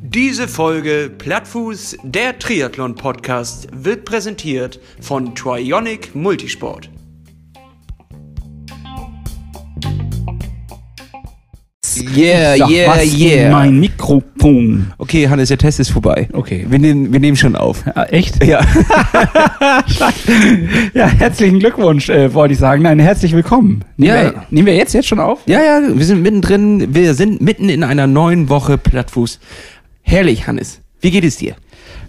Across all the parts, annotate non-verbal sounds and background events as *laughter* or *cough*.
Diese Folge Plattfuß, der Triathlon-Podcast, wird präsentiert von Trionic Multisport. Yeah, Sag yeah, was in yeah. Mein Mikrofon. Okay, Hannes, der Test ist vorbei. Okay. Wir nehmen, wir nehmen schon auf. Ah, echt? *laughs* Ja. *laughs* Ja, herzlichen Glückwunsch, äh, wollte ich sagen. Nein, herzlich willkommen. Nehmen, Ja. wir, nehmen wir jetzt jetzt schon auf? Ja, ja, wir sind mittendrin. Wir sind mitten in einer neuen Woche Plattfuß. Herrlich, Hannes. Wie geht es dir?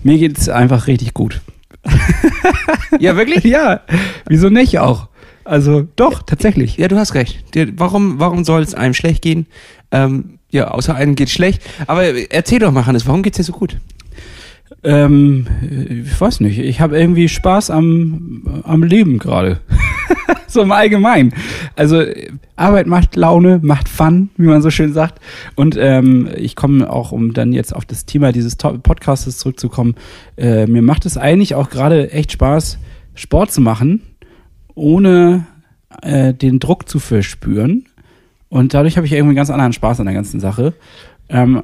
Mir geht's einfach richtig gut. *laughs* Ja, wirklich? Ja, wieso nicht auch? Also doch, tatsächlich. Ja, du hast recht. Warum, warum soll es einem schlecht gehen? Ähm, ja, außer einem geht schlecht. Aber erzähl doch mal, Hannes, warum geht's dir so gut? Ähm, ich weiß nicht. Ich habe irgendwie Spaß am, am Leben gerade. *laughs* so im Allgemeinen. Also äh, Arbeit macht Laune, macht Fun, wie man so schön sagt. Und ähm, ich komme auch, um dann jetzt auf das Thema dieses Podcastes zurückzukommen, äh, mir macht es eigentlich auch gerade echt Spaß, Sport zu machen, ohne äh, den Druck zu verspüren. Und dadurch habe ich irgendwie einen ganz anderen Spaß an der ganzen Sache. Ähm,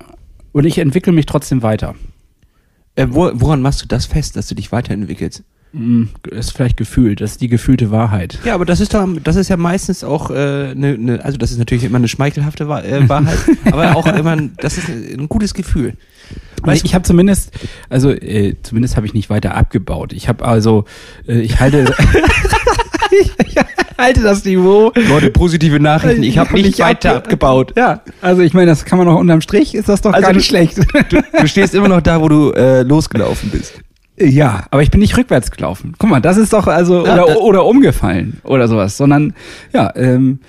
und ich entwickle mich trotzdem weiter. Äh, wo, woran machst du das fest, dass du dich weiterentwickelst? Mm, ist vielleicht gefühlt, das ist die gefühlte Wahrheit. Ja, aber das ist doch, das ist ja meistens auch äh, ne, ne, also das ist natürlich immer eine schmeichelhafte Wahr, äh, Wahrheit, *laughs* aber auch immer, ein- das ist ein gutes Gefühl. Weil ich habe zumindest, also äh, zumindest habe ich nicht weiter abgebaut. Ich habe also, äh, ich halte, *laughs* *laughs* ich halte das Niveau. Leute, positive Nachrichten. Ich habe nicht weiter abge- abgebaut. Ja, also ich meine, das kann man noch unterm Strich, ist das doch Also gar du- nicht schlecht. Du stehst immer noch da, wo du äh, losgelaufen bist. Ja, aber ich bin nicht rückwärts gelaufen. Guck mal, das ist doch also Ja, oder, oder umgefallen oder sowas, sondern ja, ähm,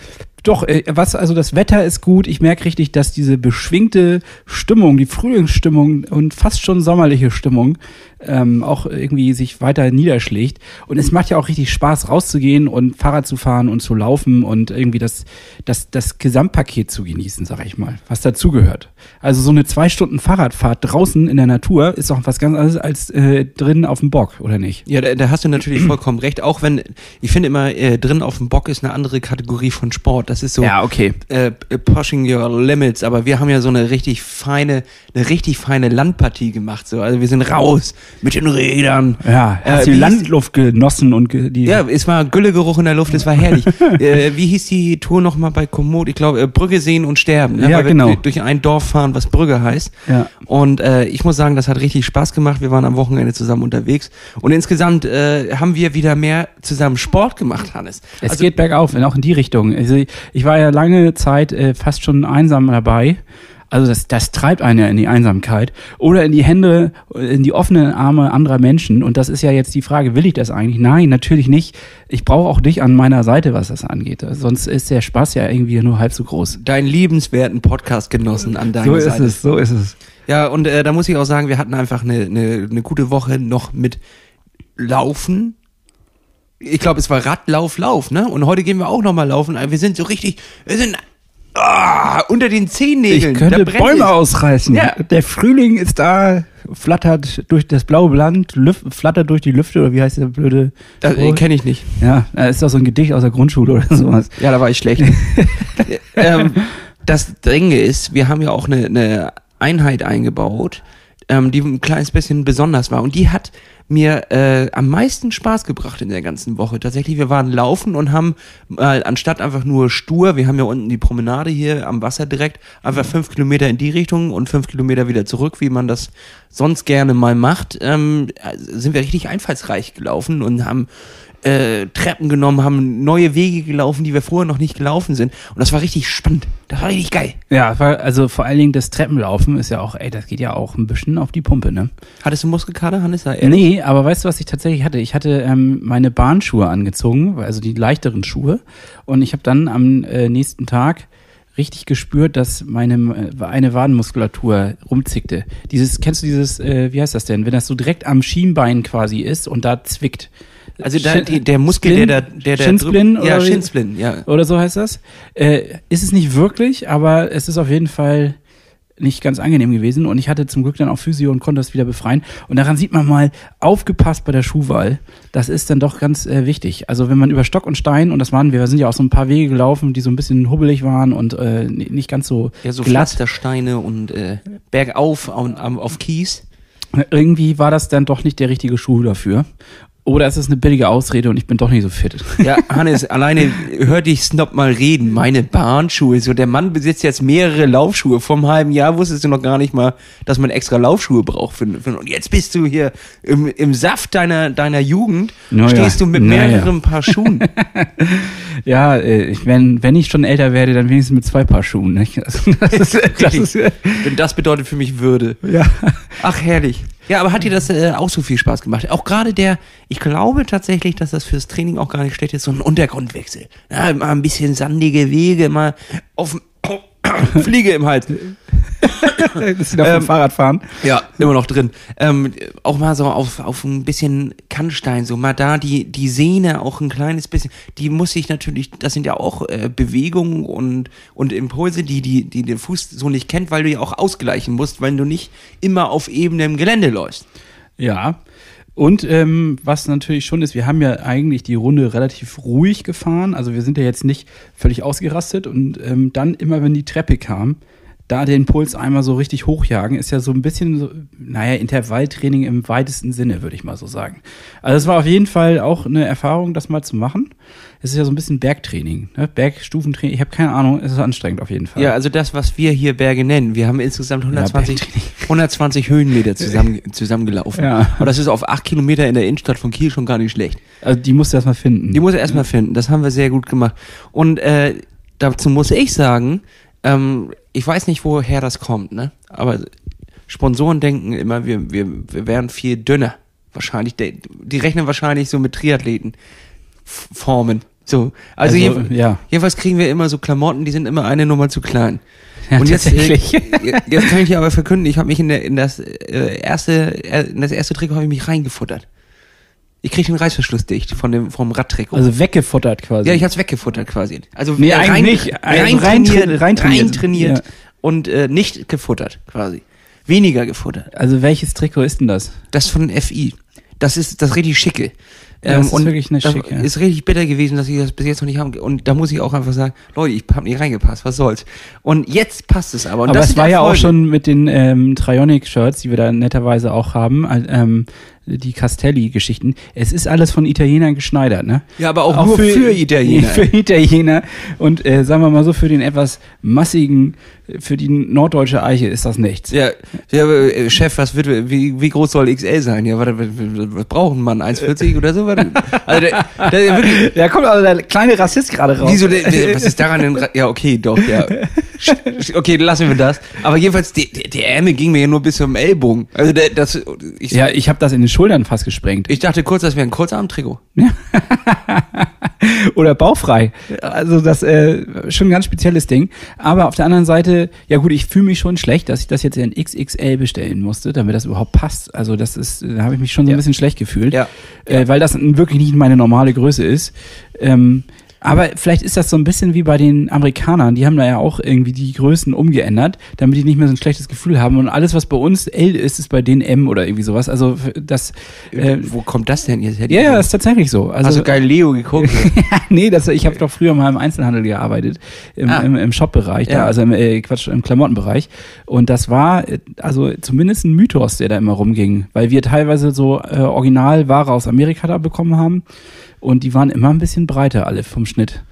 doch, äh, was, also das Wetter ist gut. Ich merke richtig, dass diese beschwingte Stimmung, die Frühlingsstimmung und fast schon sommerliche Stimmung ähm, auch irgendwie sich weiter niederschlägt. Und es macht ja auch richtig Spaß, rauszugehen und Fahrrad zu fahren und zu laufen und irgendwie das, das, das Gesamtpaket zu genießen, sag ich mal, was dazugehört. Also so eine zwei Stunden Fahrradfahrt draußen in der Natur ist doch was ganz anderes als äh, drin auf dem Bock, oder nicht? Ja, da, da hast du natürlich *clears throat* vollkommen recht. Auch wenn, ich finde immer, äh, drin auf dem Bock ist eine andere Kategorie von Sport. Das ist so okay. äh, pushing your limits. Aber wir haben ja so eine richtig feine, eine richtig feine Landpartie gemacht. So. Also wir sind raus mit den Rädern. Ja, Äh, hast wie die Landluft genossen und ge die. Ja, es war Güllegeruch in der Luft, es war herrlich. *laughs* äh, wie hieß die Tour nochmal bei Komoot? Ich glaube, äh, Brügge sehen und sterben. Ne? Ja, Weil wir genau. durch- durch ein Dorf fahren, was Brügge heißt. Ja. Und äh, ich muss sagen, das hat richtig Spaß gemacht. Wir waren am Wochenende zusammen unterwegs. Und insgesamt äh, haben wir wieder mehr zusammen Sport gemacht, Hannes. Es Also, geht bergauf, auch in die Richtung. Also ich war ja lange Zeit äh, fast schon einsam dabei. Also das, das treibt einen ja in die Einsamkeit oder in die Hände, in die offenen Arme anderer Menschen. Und das ist ja jetzt die Frage, will ich das eigentlich? Nein, natürlich nicht. Ich brauche auch dich an meiner Seite, was das angeht. Sonst ist der Spaß ja irgendwie nur halb so groß. deinen liebenswerten Podcast genossen an deiner So ist Seite. es, so ist es. Ja, und äh, da muss ich auch sagen, wir hatten einfach eine, eine, eine gute Woche noch mit Laufen. Ich glaube, es war Radlauf, Lauf, ne? Und heute gehen wir auch nochmal laufen. Wir sind so richtig, wir sind ah, unter den Zehennägeln. Ich könnte Bäume es. ausreißen. Ja. Der Frühling ist da, flattert durch das blaue Land, lüf, flattert durch die Lüfte, oder wie heißt der blöde? Das äh, kenne ich nicht. Ja, das ist doch so ein Gedicht aus der Grundschule oder sowas. Ja, da war ich schlecht. *laughs* ähm, das Dringe ist, wir haben ja auch eine, eine Einheit eingebaut, ähm, die ein kleines bisschen besonders war. Und die hat mir äh, am meisten Spaß gebracht in der ganzen Woche. Tatsächlich, wir waren laufen und haben mal anstatt einfach nur stur, wir haben ja unten die Promenade hier am Wasser direkt, einfach fünf Kilometer in die Richtung und fünf Kilometer wieder zurück, wie man das sonst gerne mal macht, ähm, sind wir richtig einfallsreich gelaufen und haben äh, Treppen genommen, haben neue Wege gelaufen, die wir vorher noch nicht gelaufen sind. Und das war richtig spannend. Das war richtig geil. Ja, also vor allen Dingen das Treppenlaufen ist ja auch, ey, das geht ja auch ein bisschen auf die Pumpe, ne? Hattest du Muskelkater, Hannes? Nee, aber weißt du, was ich tatsächlich hatte? Ich hatte ähm, meine Bahnschuhe angezogen, also die leichteren Schuhe. Und ich habe dann am äh, nächsten Tag richtig gespürt, dass meine äh, eine Wadenmuskulatur rumzickte. Dieses, kennst du dieses, äh, wie heißt das denn, wenn das so direkt am Schienbein quasi ist und da zwickt? Also da, Shin- der Muskel, Splin? der da, der da Shinsplin Ja, oder wie? Shinsplin, ja. Oder so heißt das. Äh, ist es nicht wirklich, aber es ist auf jeden Fall nicht ganz angenehm gewesen und ich hatte zum Glück dann auch Physio und konnte das wieder befreien. Und daran sieht man mal, aufgepasst bei der Schuhwahl. Das ist dann doch ganz äh, wichtig. Also wenn man über Stock und Stein, und das waren, wir sind ja auch so ein paar Wege gelaufen, die so ein bisschen hubbelig waren und äh, nicht ganz so, Ja, so glatt. Pflastersteine und äh, bergauf auf, auf Kies. Irgendwie war das dann doch nicht der richtige Schuh dafür. Oder es ist eine billige Ausrede und ich bin doch nicht so fit. Ja, Hannes, *laughs* alleine hör dich Snob mal reden. Meine Bahnschuhe. So, der Mann besitzt jetzt mehrere Laufschuhe. Vom halben Jahr wusstest du noch gar nicht mal, dass man extra Laufschuhe braucht. Für, für, und jetzt bist du hier im, im Saft deiner, deiner Jugend. Na stehst du mit na ja. mehreren Paar Schuhen. *laughs* Ja, äh, wenn, wenn ich schon älter werde, dann wenigstens mit zwei Paar Schuhen. Nicht? Also, *laughs* das ist, das ist, das bedeutet für mich Würde. ja. Ach, herrlich. Ja, aber hat dir das äh, auch so viel Spaß gemacht? Auch gerade der, ich glaube tatsächlich, dass das fürs Training auch gar nicht schlecht ist, so ein Untergrundwechsel. Ja, mal ein bisschen sandige Wege, mal auf *coughs* Fliege im Hals. *laughs* Das ist wieder vom Ähm, Fahrradfahren. Ja, immer noch drin. Ähm, auch mal so auf, auf ein bisschen Kannstein, so mal da die, die Sehne auch ein kleines bisschen, die muss ich natürlich, das sind ja auch äh, Bewegungen und, und Impulse, die, die, die der Fuß so nicht kennt, weil du ja auch ausgleichen musst, weil du nicht immer auf ebenem Gelände läufst. Ja. Und ähm, was natürlich schon ist, wir haben ja eigentlich die Runde relativ ruhig gefahren. Also wir sind ja jetzt nicht völlig ausgerastet und ähm, dann immer, wenn die Treppe kam, da den Puls einmal so richtig hochjagen, ist ja so ein bisschen, so, naja, Intervalltraining im weitesten Sinne, würde ich mal so sagen. Also es war auf jeden Fall auch eine Erfahrung, das mal zu machen. Es ist ja so ein bisschen Bergtraining, ne? Bergstufentraining. Ich habe keine Ahnung, es ist anstrengend auf jeden Fall. Ja, also das, was wir hier Berge nennen. Wir haben insgesamt 120, Bergtraining. *laughs* 120 Höhenmeter zusammen, zusammengelaufen. Ja. Und das ist auf acht Kilometer in der Innenstadt von Kiel schon gar nicht schlecht. Also die musst du erst mal finden. Die muss er erstmal finden. Das haben wir sehr gut gemacht. Und äh, dazu muss ich sagen, ähm, ich weiß nicht, woher das kommt, ne? Aber Sponsoren denken immer, wir, wir, wir wären viel dünner. Wahrscheinlich, die, rechnen wahrscheinlich so mit Triathleten Formen. So. Also, Also, jedenf- ja. jedenfalls kriegen wir immer so Klamotten, die sind immer eine Nummer zu klein. *laughs* Ja, Und jetzt, äh, *laughs* jetzt kann ich dir aber verkünden, ich habe mich in, der, in das äh, erste, in das erste Trikot habe ich mich reingefuttert. Ich krieg den Reißverschluss dicht von dem vom Radtrikot. Also weggefuttert quasi. Ja, ich hab's weggefuttert quasi. Also Nee, äh, eigentlich nicht. Also rein, rein trainiert, tra- rein trainiert. rein trainiert Ja. und äh, nicht gefuttert quasi. Weniger gefuttert. Also welches Trikot ist denn das? Das von FI. Das ist das richtig schicke. Ähm, Ja, das ist und wirklich eine das schicke. Ist richtig bitter gewesen, dass ich das bis jetzt noch nicht habe. Und da muss ich auch einfach sagen, Leute, ich hab nicht reingepasst, was soll's. Und jetzt passt es aber. Und Aber das es war ja auch schon mit den ähm, Trionic-Shirts, die wir da netterweise auch haben, äh, ähm, die Castelli-Geschichten. Es ist alles von Italienern geschneidert, ne? Ja, aber auch, nur für, Italiener. *laughs* Für Italiener. Und äh, sagen wir mal so, für den etwas massigen, für die norddeutsche Eiche ist das nichts. Ja, ja äh, Chef, was wird, wie, wie groß soll XL sein? Ja, was, was braucht ein Mann? 1,40 oder so? Also der, der, wirklich, *laughs* Da kommt also der kleine Rassist gerade raus. Wieso, der, der, was ist daran denn? Ja, okay, doch, ja. *laughs* *laughs* Okay, lassen wir das. Aber jedenfalls, der, der, der Ärmel ging mir ja nur bis zum Ellbogen. Also der, das, ich, Ja, ich habe das in den Schultern fast gesprengt. ich dachte kurz, das wäre ein Kurzarmtrikot. *laughs* Oder baufrei. Also das äh, schon ein ganz spezielles Ding. Aber auf der anderen Seite, ja gut, ich fühle mich schon schlecht, dass ich das jetzt in XXL bestellen musste, damit das überhaupt passt. Also das ist, da habe ich mich schon so ein Ja. bisschen schlecht gefühlt, Ja. Äh, weil das wirklich nicht meine normale Größe ist. Ähm, aber vielleicht ist das so ein bisschen wie bei den Amerikanern. Die haben da ja auch irgendwie die Größen umgeändert, damit die nicht mehr so ein schlechtes Gefühl haben. Und alles, was bei uns L ist, ist bei denen M oder irgendwie sowas. Also das, äh, Wo kommt das denn jetzt? Hätte ja, ja, ist tatsächlich so. Also, Hast du geil Leo geguckt? *laughs* nee, das, ich habe doch früher mal im Einzelhandel gearbeitet, im, Ah. im, im Shop-Bereich, da, Ja. also im, äh, Quatsch, im Klamottenbereich. Und das war äh, also zumindest ein Mythos, der da immer rumging, weil wir teilweise so äh, Originalware aus Amerika da bekommen haben und die waren immer ein bisschen breiter alle vom Schnitt.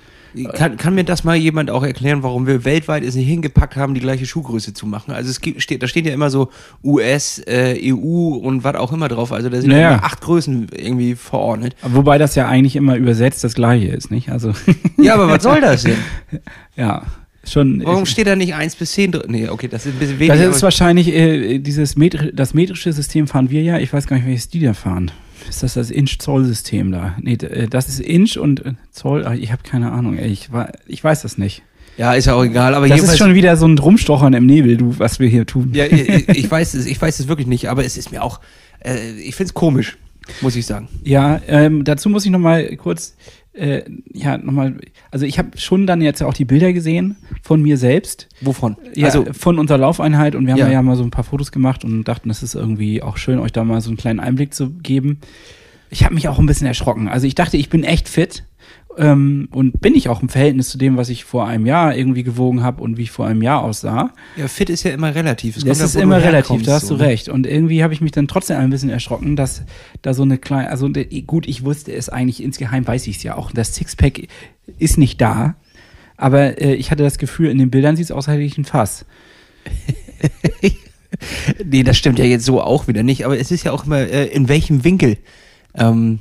Kann, kann mir das mal jemand auch erklären, warum wir weltweit es nicht hingepackt haben, die gleiche Schuhgröße zu machen? Also es gibt, steht, da steht ja immer so US, äh, EU und was auch immer drauf. Also da sind ja Naja. immer acht Größen irgendwie verordnet. Wobei das ja eigentlich immer übersetzt das gleiche ist, nicht? Also Ja, aber was soll das denn? *laughs* ja, schon. Warum steht da nicht 1 bis 10 drin? Nee, okay, das ist ein bisschen das weniger. ist wahrscheinlich äh, dieses Metri das metrische System fahren wir ja. Ich weiß gar nicht, welches die da fahren. Ist das das Inch-Zoll-System da? Nee, äh, das ist Inch und äh, Zoll. ach, Ich habe keine Ahnung. Ey, ich, ich weiß das nicht. ja, ist ja auch egal, aber Das ist schon wieder so ein Rumstochern im Nebel, du, was wir hier tun. ja, ich, ich weiß es, ich weiß es wirklich nicht, aber es ist mir auch, äh, ich find's komisch, muss ich sagen. Ja, ähm, dazu muss ich noch mal kurz äh, ja, nochmal, also ich habe schon dann jetzt auch die Bilder gesehen von mir selbst. Wovon? Ja, also, von unserer Laufeinheit und wir haben Ja. ja. mal so ein paar Fotos gemacht und dachten, es ist irgendwie auch schön, euch da mal so einen kleinen Einblick zu geben. Ich habe mich auch ein bisschen erschrocken. Also ich dachte, ich bin echt fit ähm, und bin ich auch im Verhältnis zu dem, was ich vor einem Jahr irgendwie gewogen habe und wie ich vor einem Jahr aussah. ja, fit ist ja immer relativ. Es Das ist immer relativ, da hast so, du ne? recht. Und irgendwie habe ich mich dann trotzdem ein bisschen erschrocken, dass da so eine kleine, also gut, ich wusste es eigentlich insgeheim, weiß ich es ja auch. Das Sixpack ist nicht da, aber äh, ich hatte das Gefühl, in den Bildern sieht es aus, als hätte ich ein Fass. *laughs* Nee, das stimmt ja jetzt so auch wieder nicht, aber es ist ja auch immer, äh, in welchem Winkel ähm,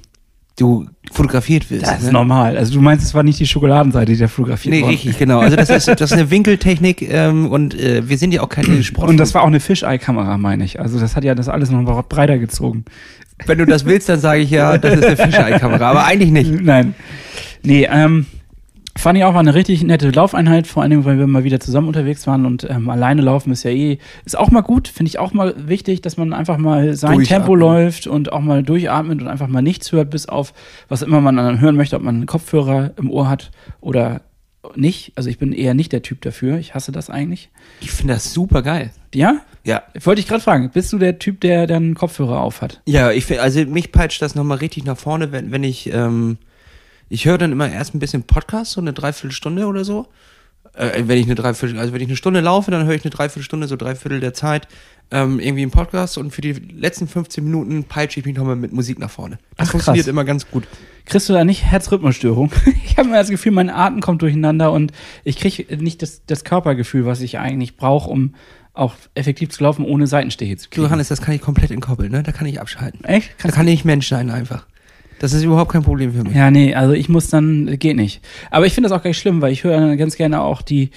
du fotografiert wirst. Das ist ne? normal. Also du meinst, es war nicht die Schokoladenseite, die da fotografiert Nee, worden. richtig, genau. Also das ist, *laughs* das ist eine Winkeltechnik ähm, und äh, wir sind ja auch keine Sport. Und das war auch eine Fisheye-Kamera, meine ich. Also das hat ja das alles noch breiter gezogen. Wenn du das willst, dann sage ich ja, das ist eine *laughs* Fisheye-Kamera, aber eigentlich nicht. Nein. Nee, ähm, fand ich auch eine richtig nette Laufeinheit, vor allem, weil wir mal wieder zusammen unterwegs waren und ähm, alleine laufen ist ja eh, ist auch mal gut, finde ich auch mal wichtig, dass man einfach mal sein Durchatmen. Tempo läuft und auch mal durchatmet und einfach mal nichts hört, bis auf was immer man dann hören möchte, ob man einen Kopfhörer im Ohr hat oder nicht. Also ich bin eher nicht der Typ dafür. Ich hasse das eigentlich. Ich finde das super geil. Ja? Ja. Wollte ich gerade fragen, bist du der Typ, der dann Kopfhörer auf hat? Ja, ich finde, also mich peitscht das nochmal richtig nach vorne, wenn, wenn ich, ähm, ich höre dann immer erst ein bisschen Podcast, so eine Dreiviertelstunde oder so. Äh, wenn ich eine Dreiviertel, also wenn ich eine Stunde laufe, dann höre ich eine Dreiviertelstunde, so Dreiviertel der Zeit, ähm, irgendwie einen Podcast und für die letzten 15 Minuten peitsche ich mich nochmal mit Musik nach vorne. Das Ach, funktioniert immer ganz gut. Kriegst du da nicht Herzrhythmusstörung? *laughs* Ich habe immer das Gefühl, mein Atem kommt durcheinander und ich kriege nicht das, das Körpergefühl, was ich eigentlich brauche, um auch effektiv zu laufen, ohne Seitenstiche zu kriegen. Johannes, das kann ich komplett entkoppeln, ne? Da kann ich abschalten. Echt? Da Kannst kann ich Mensch sein einfach. Das ist überhaupt kein Problem für mich. ja, nee, also ich muss dann, geht nicht. Aber ich finde das auch gar nicht schlimm, weil ich höre dann ganz gerne auch die,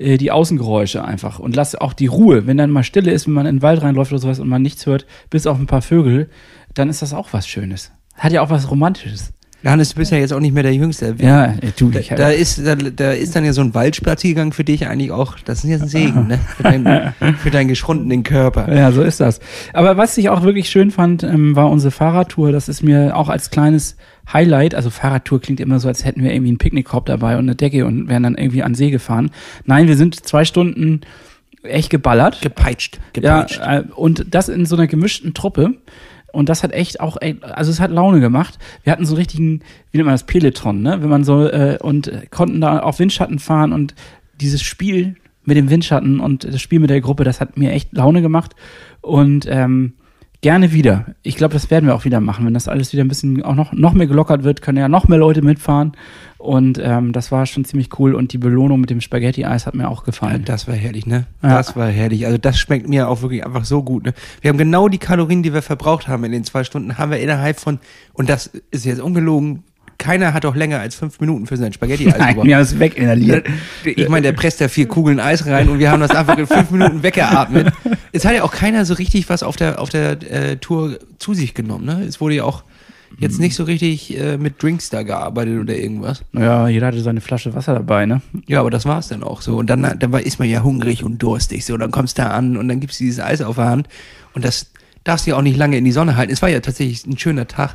äh, die Außengeräusche einfach und lasse auch die Ruhe. Wenn dann mal Stille ist, wenn man in den Wald reinläuft oder sowas und man nichts hört, bis auf ein paar Vögel, dann ist das auch was Schönes. Hat ja auch was Romantisches. Johannes, du bist ja jetzt auch nicht mehr der Jüngste. Ja, äh, du, Da, ich, da, ist, da, da ist dann ja so ein Waldspaziergang für dich eigentlich auch, das ist ja ein Segen, ne? Für, dein, *laughs* für deinen geschrundenen Körper. Ja, so ist das. Aber was ich auch wirklich schön fand, ähm, war unsere Fahrradtour. Das ist mir auch als kleines Highlight, also Fahrradtour klingt immer so, als hätten wir irgendwie einen Picknickkorb dabei und eine Decke und wären dann irgendwie an See gefahren. Nein, wir sind zwei Stunden echt geballert. Gepeitscht. Ja, Gepeitscht. äh, und das in so einer gemischten Truppe. Und das hat echt auch, also es hat Laune gemacht. Wir hatten so einen richtigen, wie nennt man das, Peloton, ne? Wenn man so, äh, und konnten da auf Windschatten fahren und dieses Spiel mit dem Windschatten und das Spiel mit der Gruppe, das hat mir echt Laune gemacht. Und ähm, gerne wieder. Ich glaube, das werden wir auch wieder machen. Wenn das alles wieder ein bisschen auch noch, noch mehr gelockert wird, können ja noch mehr Leute mitfahren. Und ähm, das war schon ziemlich cool. Und die Belohnung mit dem Spaghetti-Eis hat mir auch Ja, gefallen. das war herrlich, ne? Ja. Das war herrlich. Also das schmeckt mir auch wirklich einfach so gut. Ne? Wir haben genau die Kalorien, die wir verbraucht haben in den zwei Stunden, haben wir innerhalb von, und das ist jetzt ungelogen, keiner hat doch länger als fünf Minuten für sein Spaghetti-Eis *laughs* Nein, gebraucht. wir haben es weginhaliert. Ich meine, der presst da vier Kugeln Eis rein und wir haben das einfach in fünf Minuten weggeatmet. *laughs* Es hat ja auch keiner so richtig was auf der, auf der äh, Tour zu sich genommen. Ne? Es wurde ja auch jetzt nicht so richtig äh, mit Drinks da gearbeitet oder irgendwas. Naja, jeder hatte seine Flasche Wasser dabei, ne? Ja, aber das war's dann auch so. Und dann, dann war- ist man ja hungrig und durstig. So, dann kommst du da an und dann gibt's dieses Eis auf der Hand. Und das darfst du ja auch nicht lange in die Sonne halten. Es war ja tatsächlich ein schöner Tag.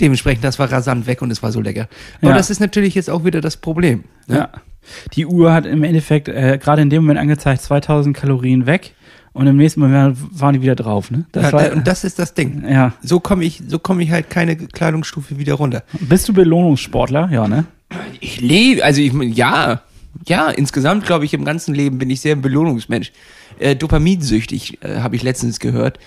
Dementsprechend, das war rasant weg und es war so lecker. Aber Ja. das ist natürlich jetzt auch wieder das Problem. Ne? Ja. Die Uhr hat im Endeffekt äh, gerade in dem Moment angezeigt 2000 Kalorien weg und im nächsten Moment waren die wieder drauf, ne? Das Ja, war, und das ist das Ding. ja. So komme ich, so komme ich halt keine Kleidungsstufe wieder runter. Bist du Belohnungssportler? Ja, ne? Ich lebe, also ich, ja, ja, insgesamt glaube ich im ganzen Leben bin ich sehr ein Belohnungsmensch. Äh, dopaminsüchtig, äh, habe ich letztens gehört.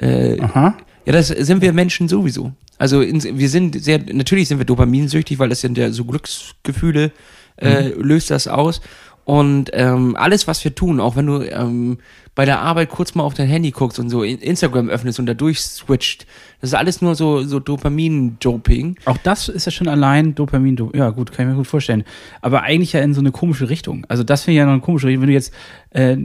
Äh, Aha. Ja, das sind wir Menschen sowieso. Also ins, wir sind sehr, natürlich sind wir dopaminsüchtig, weil das sind ja so Glücksgefühle, äh, löst das aus. Und ähm, alles, was wir tun, auch wenn du ähm, bei der Arbeit kurz mal auf dein Handy guckst und so in- Instagram öffnest und da durchswitcht, das ist alles nur so, so Dopamin-Doping. Auch das ist ja schon allein Dopamin. Do ja, gut, kann ich mir gut vorstellen. Aber eigentlich ja in so eine komische Richtung. Also das finde ich ja noch eine komische Richtung. Wenn du jetzt, äh,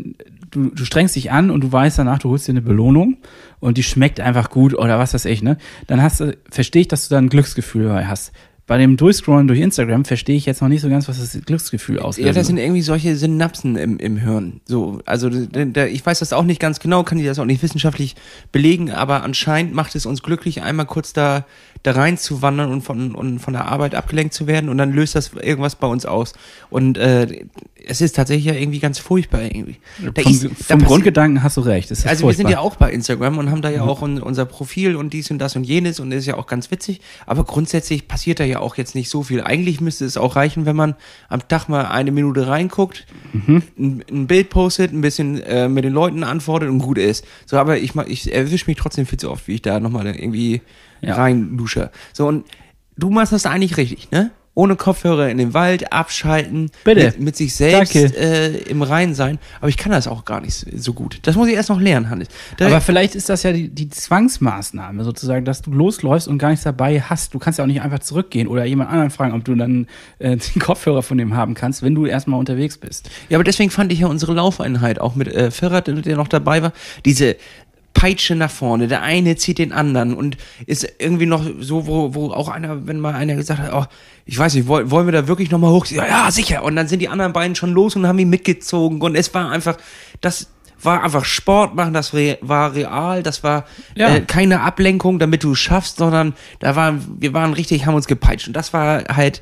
du, du strengst dich an und du weißt danach, du holst dir eine Belohnung und die schmeckt einfach gut oder was weiß ich, ne? Dann hast du, verstehe ich, dass du da ein Glücksgefühl hast. Bei dem Durchscrollen durch Instagram verstehe ich jetzt noch nicht so ganz, was das Glücksgefühl auslöst. Ja, das sind irgendwie solche Synapsen im, im Hirn. So, also da, ich weiß das auch nicht ganz genau, kann ich das auch nicht wissenschaftlich belegen, aber anscheinend macht es uns glücklich, einmal kurz da, da rein zu wandern und von, und von der Arbeit abgelenkt zu werden und dann löst das irgendwas bei uns aus. Und äh, es ist tatsächlich ja irgendwie ganz furchtbar irgendwie. Da vom ist- vom Grundgedanken hast du recht. Also wir sind ja furchtbar. auch bei Instagram und haben da ja auch un, unser Profil und dies und das und jenes und ist ja auch ganz witzig. Aber grundsätzlich passiert da ja auch jetzt nicht so viel. Eigentlich müsste es auch reichen, wenn man am Tag mal eine Minute reinguckt, Mhm. ein, ein Bild postet, ein bisschen äh, mit den Leuten antwortet und gut ist. So, aber ich, ich erwische mich trotzdem viel zu oft, wie ich da nochmal irgendwie Ja. rein dusche. So, und du machst das eigentlich richtig, ne? Ohne Kopfhörer in den Wald, abschalten, Bitte. Mit, mit sich selbst äh, im Rein sein. Aber ich kann das auch gar nicht so gut. Das muss ich erst noch lernen, Hannes. Da, Aber vielleicht ist das ja die, die Zwangsmaßnahme sozusagen, dass du losläufst und gar nichts dabei hast. Du kannst ja auch nicht einfach zurückgehen oder jemand anderen fragen, ob du dann äh, *laughs* den Kopfhörer von dem haben kannst, wenn du erstmal unterwegs bist. Ja, aber deswegen fand ich ja unsere Laufeinheit auch mit äh, Ferrat, der noch dabei war, diese Peitsche nach vorne, der eine zieht den anderen und ist irgendwie noch so, wo, wo auch einer, wenn mal einer gesagt hat, oh, ich weiß nicht, woll, wollen wir da wirklich nochmal hoch? Ja, ja, sicher. Und dann sind die anderen beiden schon los und haben ihn mitgezogen und es war einfach, das war einfach Sport machen, das war real, das war Ja. äh, keine Ablenkung, damit du es schaffst, sondern da waren, wir waren richtig, haben uns gepeitscht und das war halt,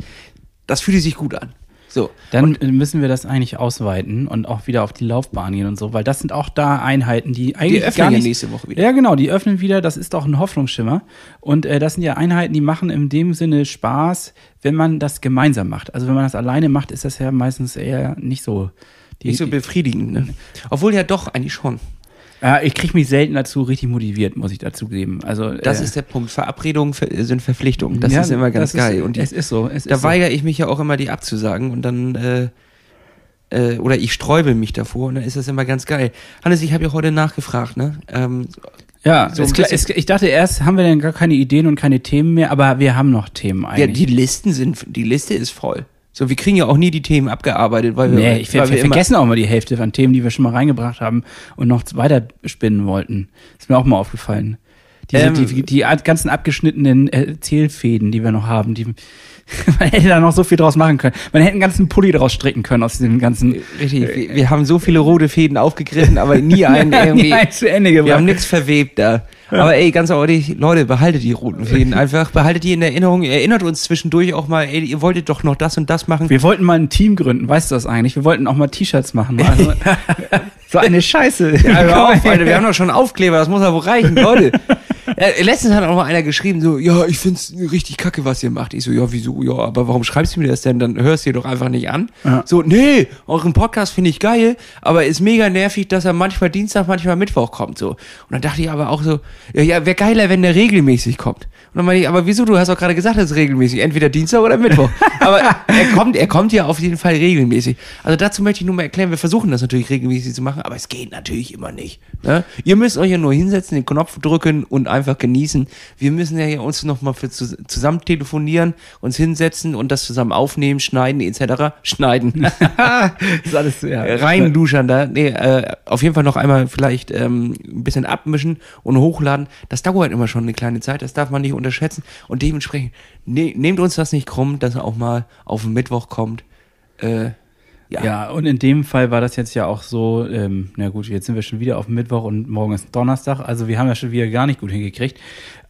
das fühlte sich gut an. So. Dann äh, müssen wir das eigentlich ausweiten und auch wieder auf die Laufbahn gehen und so, weil das sind auch da Einheiten, die eigentlich öffnen gar ja nicht, nächste Woche wieder. Ja, genau, die öffnen wieder. Das ist doch ein Hoffnungsschimmer. Und äh, das sind ja Einheiten, die machen in dem Sinne Spaß, wenn man das gemeinsam macht. Also wenn man das alleine macht, ist das ja meistens eher nicht so. Die, Nicht so befriedigend, ne? Obwohl ja doch, eigentlich schon. Ja, ich kriege mich selten dazu richtig motiviert, muss ich dazu geben. Also Das äh, ist der Punkt. Verabredungen ver- sind Verpflichtungen. Das ja, ist immer ganz das ist- geil. Und die, es ist so. Es da ist so. weigere ich mich ja auch immer, die abzusagen und dann, äh, äh, oder ich sträube mich davor und dann ist das immer ganz geil. Hannes, ich habe ja heute nachgefragt, ne? Ähm, Ja, so klar- es, ich dachte erst, haben wir denn gar keine Ideen und keine Themen mehr, aber wir haben noch Themen ja, eigentlich. die Listen sind, die Liste ist voll. So, wir kriegen ja auch nie die Themen abgearbeitet, weil wir, Nee, ich, weil wir wir vergessen auch mal die Hälfte von Themen, die wir schon mal reingebracht haben und noch weiter spinnen wollten. Ist mir auch mal aufgefallen. Diese, Ähm, die, die ganzen abgeschnittenen Erzählfäden, die wir noch haben, die, *laughs* man hätte da noch so viel draus machen können. Man hätte einen ganzen Pulli draus stricken können aus dem ganzen. richtig, wir, wir haben so viele rote Fäden aufgegriffen, aber nie *laughs* einen irgendwie, Nein, *laughs* zu Ende wir gebracht. haben nichts verwebt da. Aber ey, ganz ehrlich, Leute, behaltet die roten Fäden einfach, behaltet die in Erinnerung, erinnert uns zwischendurch auch mal, ey, ihr wolltet doch noch das und das machen. Wir wollten mal ein Team gründen, weißt du das eigentlich? Wir wollten auch mal T-Shirts machen. Also, so eine Scheiße. Ja, hör auf, Alter, wir haben doch schon Aufkleber, das muss ja wohl reichen, Leute. Letztens hat auch mal einer geschrieben, so, ja, ich find's richtig kacke, was ihr macht. Ich so, ja, wieso? Ja, aber warum schreibst du mir das denn? Dann hörst du dir doch einfach nicht an. Ja. So, nee, euren Podcast finde ich geil, aber ist mega nervig, dass er manchmal Dienstag, manchmal Mittwoch kommt, so. Und dann dachte ich aber auch so, ja, ja wäre geiler, wenn der regelmäßig kommt. Und dann meine ich, aber wieso? Du hast doch gerade gesagt, es ist regelmäßig. Entweder Dienstag oder Mittwoch. *laughs* aber er kommt, er kommt ja auf jeden Fall regelmäßig. Also dazu möchte ich nur mal erklären, wir versuchen das natürlich regelmäßig zu machen, aber es geht natürlich immer nicht. Ne? Ihr müsst euch ja nur hinsetzen, den Knopf drücken und einfach genießen. Wir müssen ja hier uns nochmal für zu, zusammen telefonieren, uns hinsetzen und das zusammen aufnehmen, schneiden etc. Schneiden. *laughs* das ist alles, ja. Rein duschern da. Nee, äh, auf jeden Fall noch einmal vielleicht ähm, ein bisschen abmischen und hochladen. Das dauert immer schon eine kleine Zeit, das darf man nicht unterschätzen. Und dementsprechend, ne, nehmt uns das nicht krumm, dass er auch mal auf den Mittwoch kommt. Äh, ja. Ja, und in dem Fall war das jetzt ja auch so, ähm, na gut, jetzt sind wir schon wieder auf Mittwoch und morgen ist Donnerstag, also wir haben ja schon wieder gar nicht gut hingekriegt.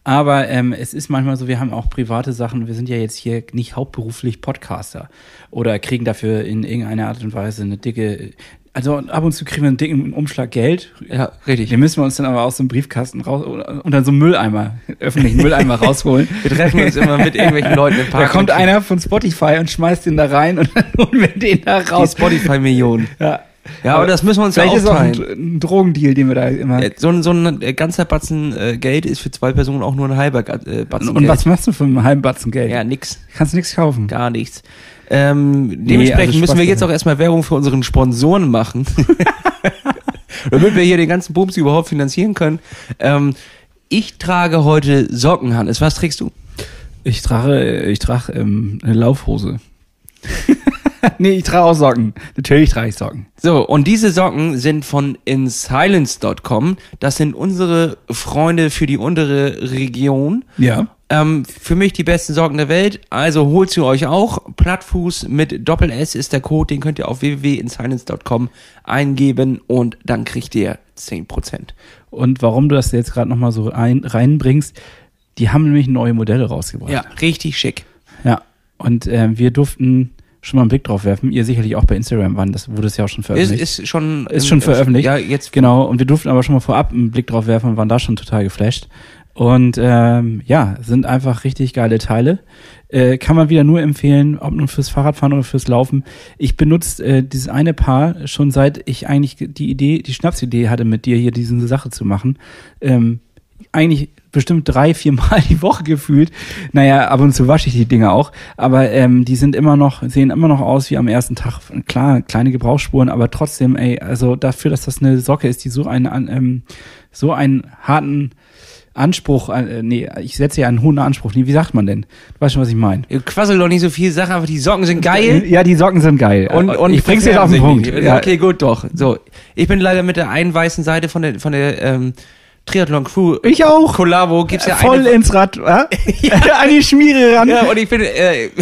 Aber ähm, es ist manchmal so, wir haben auch private Sachen, wir sind ja jetzt hier nicht hauptberuflich Podcaster oder kriegen dafür in irgendeiner Art und Weise eine dicke, also ab und zu kriegen wir einen dicken Umschlag Geld. ja, richtig. Den müssen wir uns dann aber aus dem Briefkasten raus und dann so einen Mülleimer, *laughs* öffentlichen Mülleimer rausholen. Wir treffen uns immer mit irgendwelchen Leuten im Park. Da kommt und einer von Spotify und schmeißt den da rein und *laughs* dann holen wir den da die raus. Spotify-Millionen. Ja. Ja, aber das müssen wir uns ja Vielleicht ist auch ein, aufteilen. ein Drogendeal, den wir da immer. So ein, so ein äh, ganzer Batzen äh, Geld ist für zwei Personen auch nur ein halber äh, Batzen und Geld. was machst du für einen halben Batzen Geld? Ja, nix. Kannst nichts kaufen. Gar nichts. Ähm, dementsprechend also müssen wir jetzt auch erstmal Werbung für unseren Sponsoren machen. *laughs* Damit wir hier den ganzen Bums überhaupt finanzieren können. Ähm, ich trage heute Socken, Hannes. Was trägst du? Ich trage, ich trage ähm, eine Laufhose. *laughs* nee, ich trage auch Socken. Natürlich trage ich Socken. So, und diese Socken sind von insilence.com. Das sind unsere Freunde für die untere Region. Ja. Ähm, für mich die besten Socken der Welt, also holt sie euch auch. Plattfuß mit Doppel S ist der Code, den könnt ihr auf www.insilence.com eingeben und dann kriegt ihr 10%. Und warum du das jetzt gerade nochmal so ein, reinbringst, die haben nämlich neue Modelle rausgebracht. Ja, richtig schick. Ja. Und äh, wir durften schon mal einen Blick drauf werfen. Ihr sicherlich auch bei Instagram waren, das wurde es ja auch schon Ist, veröffentlicht. ist schon Ist schon veröffentlicht. Ja, jetzt Genau, und wir durften aber schon mal vorab einen Blick drauf werfen und waren da schon total geflasht. Und ähm, ja, sind einfach richtig geile Teile. Äh, kann man wieder nur empfehlen, ob nun fürs Fahrradfahren oder fürs Laufen. Ich benutze äh, dieses eine Paar schon seit ich eigentlich die Idee, die Schnapsidee hatte, mit dir hier diese Sache zu machen. Ähm, eigentlich bestimmt drei, vier Mal die Woche gefühlt. Naja, ab und zu wasche ich die Dinger auch. Aber ähm, die sind immer noch, sehen immer noch aus wie am ersten Tag. Klar, kleine Gebrauchsspuren, aber trotzdem, ey, also dafür, dass das eine Socke ist, die so einen, ähm, so einen harten Anspruch, äh, nee, ich setze ja einen hohen Anspruch. Nee, wie sagt man denn? Du weißt schon, was ich meine. Ihr quasselt doch nicht so viel, sag einfach, die Socken sind geil. Ja, die Socken sind geil. Und, und ich bring's jetzt auf den Punkt. Ja. Okay, gut, doch. So, ich bin leider mit der einen weißen Seite von der, von der ähm, Triathlon Crew Ich auch. Kollabo gibt's ja Voll eine. ins Rad, äh? *laughs* *laughs* an die Schmiere ran. Ja, und ich bin, äh, *laughs*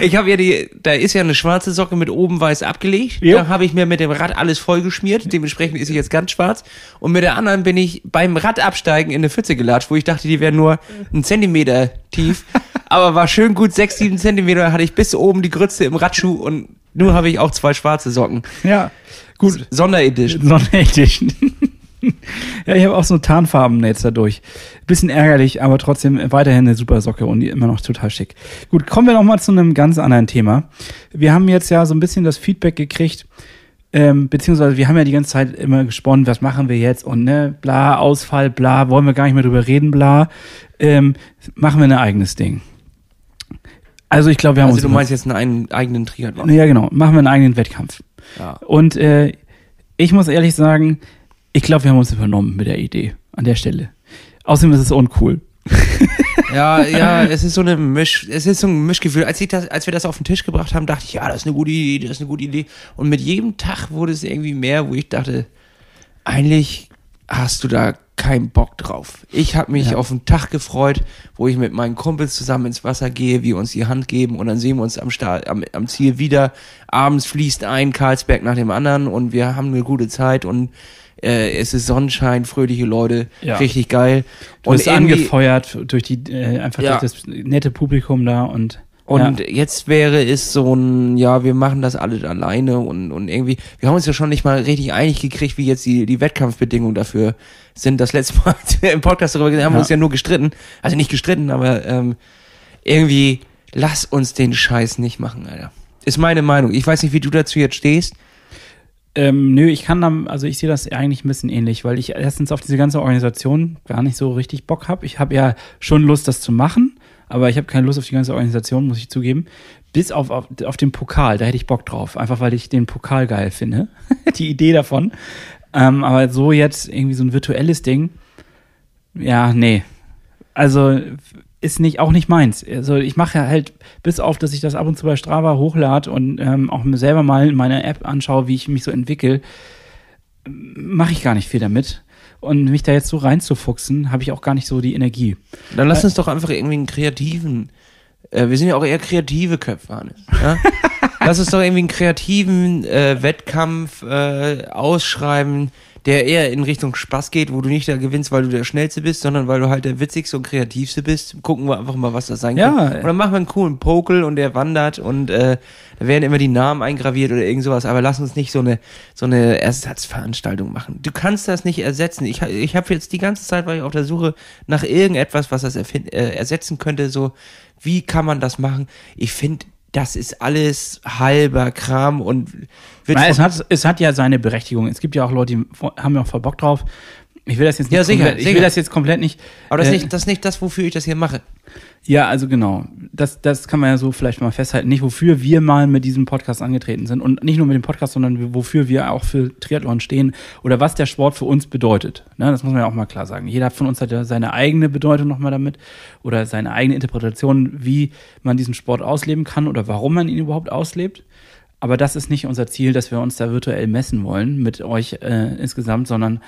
ich habe ja die, da ist ja eine schwarze Socke mit oben weiß abgelegt. Jo. Da habe ich mir mit dem Rad alles vollgeschmiert. Dementsprechend ist sie jetzt ganz schwarz. Und mit der anderen bin ich beim Radabsteigen in eine Pfütze gelatscht, wo ich dachte, die wäre nur einen Zentimeter tief. Aber war schön gut, sechs, sieben Zentimeter hatte ich bis oben die Grütze im Radschuh und nur habe ich auch zwei schwarze Socken. Ja, gut. Sonderedition. Sonderedition. *laughs* ja, ich habe auch so Tarnfarben jetzt dadurch. Bisschen ärgerlich, aber trotzdem weiterhin eine super Socke und die immer noch total schick. Gut, kommen wir noch mal zu einem ganz anderen Thema. Wir haben jetzt ja so ein bisschen das Feedback gekriegt, ähm, beziehungsweise wir haben ja die ganze Zeit immer gesponnen, was machen wir jetzt und ne, bla, Ausfall, bla, wollen wir gar nicht mehr drüber reden, bla. Ähm, machen wir ein eigenes Ding. Also ich glaube, wir haben Also du uns meinst jetzt einen eigenen Triathlon. ja, genau. Machen wir einen eigenen Wettkampf. Ja. Und äh, ich muss ehrlich sagen, ich glaube, wir haben uns übernommen mit der Idee an der Stelle. Außerdem ist es uncool. *laughs* Ja, ja, es ist so eine Misch, es ist so ein Mischgefühl. Als ich das, als wir das auf den Tisch gebracht haben, dachte ich, ja, das ist eine gute Idee, das ist eine gute Idee. Und mit jedem Tag wurde es irgendwie mehr, wo ich dachte, eigentlich hast du da keinen Bock drauf. Ich habe mich Ja. auf einen Tag gefreut, wo ich mit meinen Kumpels zusammen ins Wasser gehe, wir uns die Hand geben und dann sehen wir uns am, Start, am, am Ziel wieder. Abends fließt ein Karlsberg nach dem anderen und wir haben eine gute Zeit und äh, es ist Sonnenschein, fröhliche Leute, Ja. richtig geil. Du bist irgendwie- angefeuert durch die äh, einfach Ja. durch das nette Publikum da und Und ja. jetzt wäre es so ein, ja, wir machen das alles alleine und, und irgendwie, wir haben uns ja schon nicht mal richtig einig gekriegt, wie jetzt die, die Wettkampfbedingungen dafür sind. Das letzte Mal, *laughs* als wir im Podcast darüber geredet haben, haben wir Ja. uns ja nur gestritten. Also nicht gestritten, aber ähm, irgendwie, lass uns den Scheiß nicht machen, Alter. Ist meine Meinung. Ich weiß nicht, wie du dazu jetzt stehst. Ähm, nö, ich kann dann, also ich sehe das eigentlich ein bisschen ähnlich, weil ich erstens auf diese ganze Organisation gar nicht so richtig Bock habe. Ich habe ja schon Lust, das zu machen, aber ich habe keine Lust auf die ganze Organisation, muss ich zugeben. Bis auf, auf, auf den Pokal, da hätte ich Bock drauf, einfach weil ich den Pokal geil finde. *laughs* die Idee davon. Ähm, aber so jetzt irgendwie so ein virtuelles Ding, ja, nee. Also ist nicht auch nicht meins. Also ich mache halt bis auf, dass ich das ab und zu bei Strava hochlade und ähm, auch mir selber mal in meiner App anschaue, wie ich mich so entwickle, mache ich gar nicht viel damit. Und mich da jetzt so reinzufuchsen, habe ich auch gar nicht so die Energie. Dann lass uns doch einfach irgendwie einen kreativen, äh, wir sind ja auch eher kreative Köpfe, Hannes. Ja? *laughs* lass uns doch irgendwie einen kreativen äh, Wettkampf äh, ausschreiben, der eher in Richtung Spaß geht, wo du nicht da gewinnst, weil du der Schnellste bist, sondern weil du halt der Witzigste und Kreativste bist. Gucken wir einfach mal, was das sein Ja. kann. Und dann machen wir einen coolen Pokel und der wandert und äh, da werden immer die Namen eingraviert oder irgend sowas. Aber lass uns nicht so eine so eine Ersatzveranstaltung machen. Du kannst das nicht ersetzen. Ich, ich habe jetzt die ganze Zeit war ich auf der Suche nach irgendetwas, was das äh, ersetzen könnte. So, wie kann man das machen? Ich finde, das ist alles halber Kram und wird Weil es, hat, es hat ja seine Berechtigung. Es gibt ja auch Leute, die haben ja auch voll Bock drauf. Ich will das jetzt nicht Ja, sicher, komplett, ich sicher. will das jetzt komplett nicht. aber das äh, nicht, das ist nicht das, wofür ich das hier mache. Ja, also genau. Das, das kann man ja so vielleicht mal festhalten. Nicht, wofür wir mal mit diesem Podcast angetreten sind. Und nicht nur mit dem Podcast, sondern wofür wir auch für Triathlon stehen oder was der Sport für uns bedeutet. Ne, das muss man ja auch mal klar sagen. Jeder von uns hat ja seine eigene Bedeutung nochmal damit oder seine eigene Interpretation, wie man diesen Sport ausleben kann oder warum man ihn überhaupt auslebt. Aber das ist nicht unser Ziel, dass wir uns da virtuell messen wollen mit euch äh, insgesamt, sondern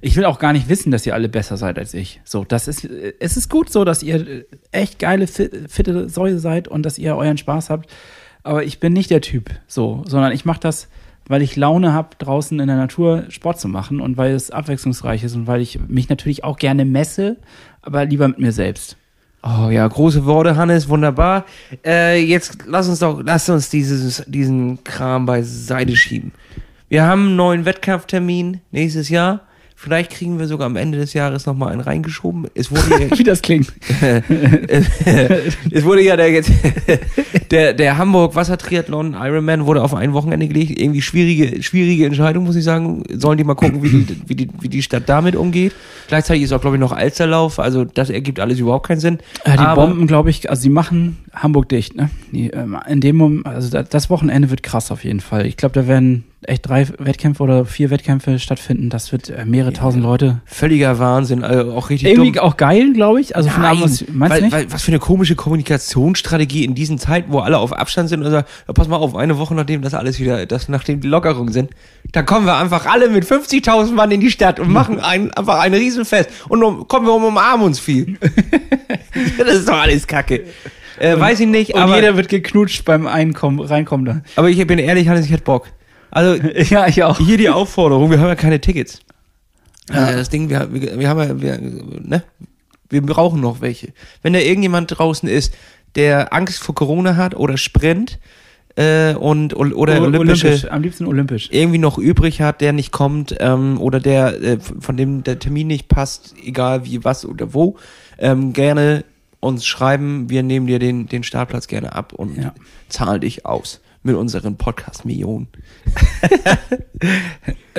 ich will auch gar nicht wissen, dass ihr alle besser seid als ich. So, das ist, äh, es ist gut so, dass ihr äh, echt geile, fit, fitte Säue seid und dass ihr euren Spaß habt. Aber ich bin nicht der Typ, so, sondern ich mache das, weil ich Laune habe, draußen in der Natur Sport zu machen und weil es abwechslungsreich ist und weil ich mich natürlich auch gerne messe, aber lieber mit mir selbst. Oh ja, große Worte, Hannes, wunderbar. Äh, jetzt lass uns doch, lass uns dieses, diesen Kram beiseite schieben. Wir haben einen neuen Wettkampftermin nächstes Jahr. Vielleicht kriegen wir sogar am Ende des Jahres nochmal einen reingeschoben. Es wurde *laughs* ja, Wie das klingt. *laughs* es wurde ja der, jetzt, *laughs* der, der Hamburg Wassertriathlon Ironman wurde auf ein Wochenende gelegt. Irgendwie schwierige, schwierige Entscheidung, muss ich sagen. Sollen die mal gucken, wie die, wie die, wie die Stadt damit umgeht. Gleichzeitig ist auch, glaube ich, noch Alsterlauf. Also das ergibt alles überhaupt keinen Sinn. Äh, die Aber- Bomben, glaube ich, also sie machen Hamburg dicht, ne? Die, ähm, in dem Moment, also da, das Wochenende wird krass auf jeden Fall. Ich glaube, da werden echt drei Wettkämpfe oder vier Wettkämpfe stattfinden. Das wird äh, mehrere tausend Leute. Völliger Wahnsinn, also auch richtig Irgendwie dumm. auch geil, glaube ich. Also von Nein, was, meinst weil, du nicht? Weil, was für eine komische Kommunikationsstrategie in diesen Zeiten, wo alle auf Abstand sind und sagen, ja, pass mal auf, eine Woche nachdem das alles wieder, das, nachdem die Lockerungen sind, da kommen wir einfach alle mit 50.000 Mann in die Stadt und machen ein, einfach ein Riesenfest und um, kommen wir um, umarmen uns viel. *laughs* das ist doch alles Kacke. Äh, weiß ich nicht, und aber, jeder wird geknutscht beim Einkommen, Reinkommen da. aber ich bin ehrlich, Hannes, ich hätte Bock. Also, *laughs* Ja, ich auch. hier die Aufforderung, wir haben ja keine Tickets. Ja. das Ding, wir, wir, wir haben ja, wir, ne? Wir brauchen noch welche. Wenn da irgendjemand draußen ist, der Angst vor Corona hat oder Sprint äh, und oder O- olympische olympisch, am liebsten olympisch. irgendwie noch übrig hat, der nicht kommt ähm, oder der äh, von dem der Termin nicht passt, egal wie was oder wo, ähm, gerne uns schreiben. Wir nehmen dir den den Startplatz gerne ab und Ja. zahlen dich aus mit unseren Podcast Millionen. *laughs*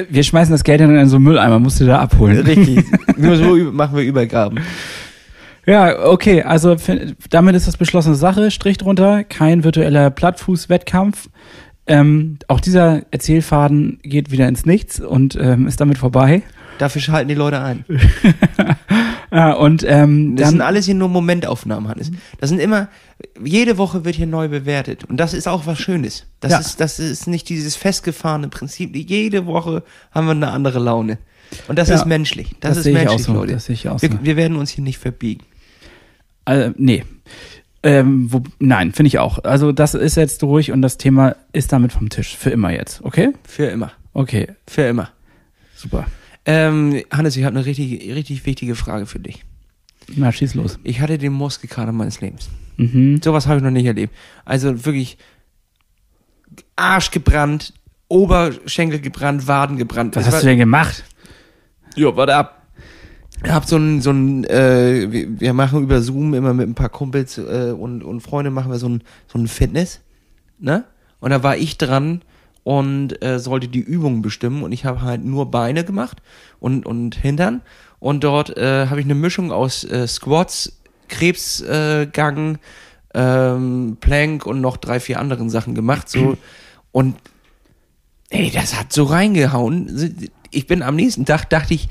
Wir schmeißen das Geld dann in so einen Mülleimer, musst du da abholen. Richtig. *laughs* Nur so machen wir Übergaben. Ja, okay, also damit ist das beschlossene Sache. Strich drunter, kein virtueller Plattfuß-Wettkampf. Ähm, auch dieser Erzählfaden geht wieder ins Nichts und ähm, ist damit vorbei. Dafür schalten die Leute ein. *laughs* Ja, und ähm, Das sind alles hier nur Momentaufnahmen, Hannes. Das sind immer, jede Woche wird hier neu bewertet. Und das ist auch was Schönes. Das Ja. ist, das ist nicht dieses festgefahrene Prinzip. Jede Woche haben wir eine andere Laune. Und das Ja. ist menschlich. Das, Das ist sehe ich auch menschlich, so. Leute. Das sehe ich auch wir, so. wir werden uns hier nicht verbiegen. Äh, nee. Ähm, wo, nein, finde ich auch. Also das ist jetzt durch und das Thema ist damit vom Tisch. Für immer jetzt, okay? Für immer. Okay, Für immer. super. Ähm, Hannes, ich habe eine richtig, richtig wichtige Frage für dich. Na, schieß los. Ich hatte den Muskelkater meines Lebens. Mhm. Sowas habe ich noch nicht erlebt. Also wirklich Arsch gebrannt, Oberschenkel gebrannt, Waden gebrannt. Was Es hast war- du denn gemacht? Ja, warte ab. Hab so ein, so ein, äh, wir, wir machen über Zoom immer mit ein paar Kumpels äh, und, und Freunde machen wir so ein, so ein Fitness, ne? Und da war ich dran und äh, sollte die Übungen bestimmen und ich habe halt nur Beine gemacht und, und Hintern und dort äh, habe ich eine Mischung aus äh, Squats, Krebsgang, äh, ähm, Plank und noch drei, vier anderen Sachen gemacht, so und Ey, das hat so reingehauen. Ich bin am nächsten Tag, dachte ich,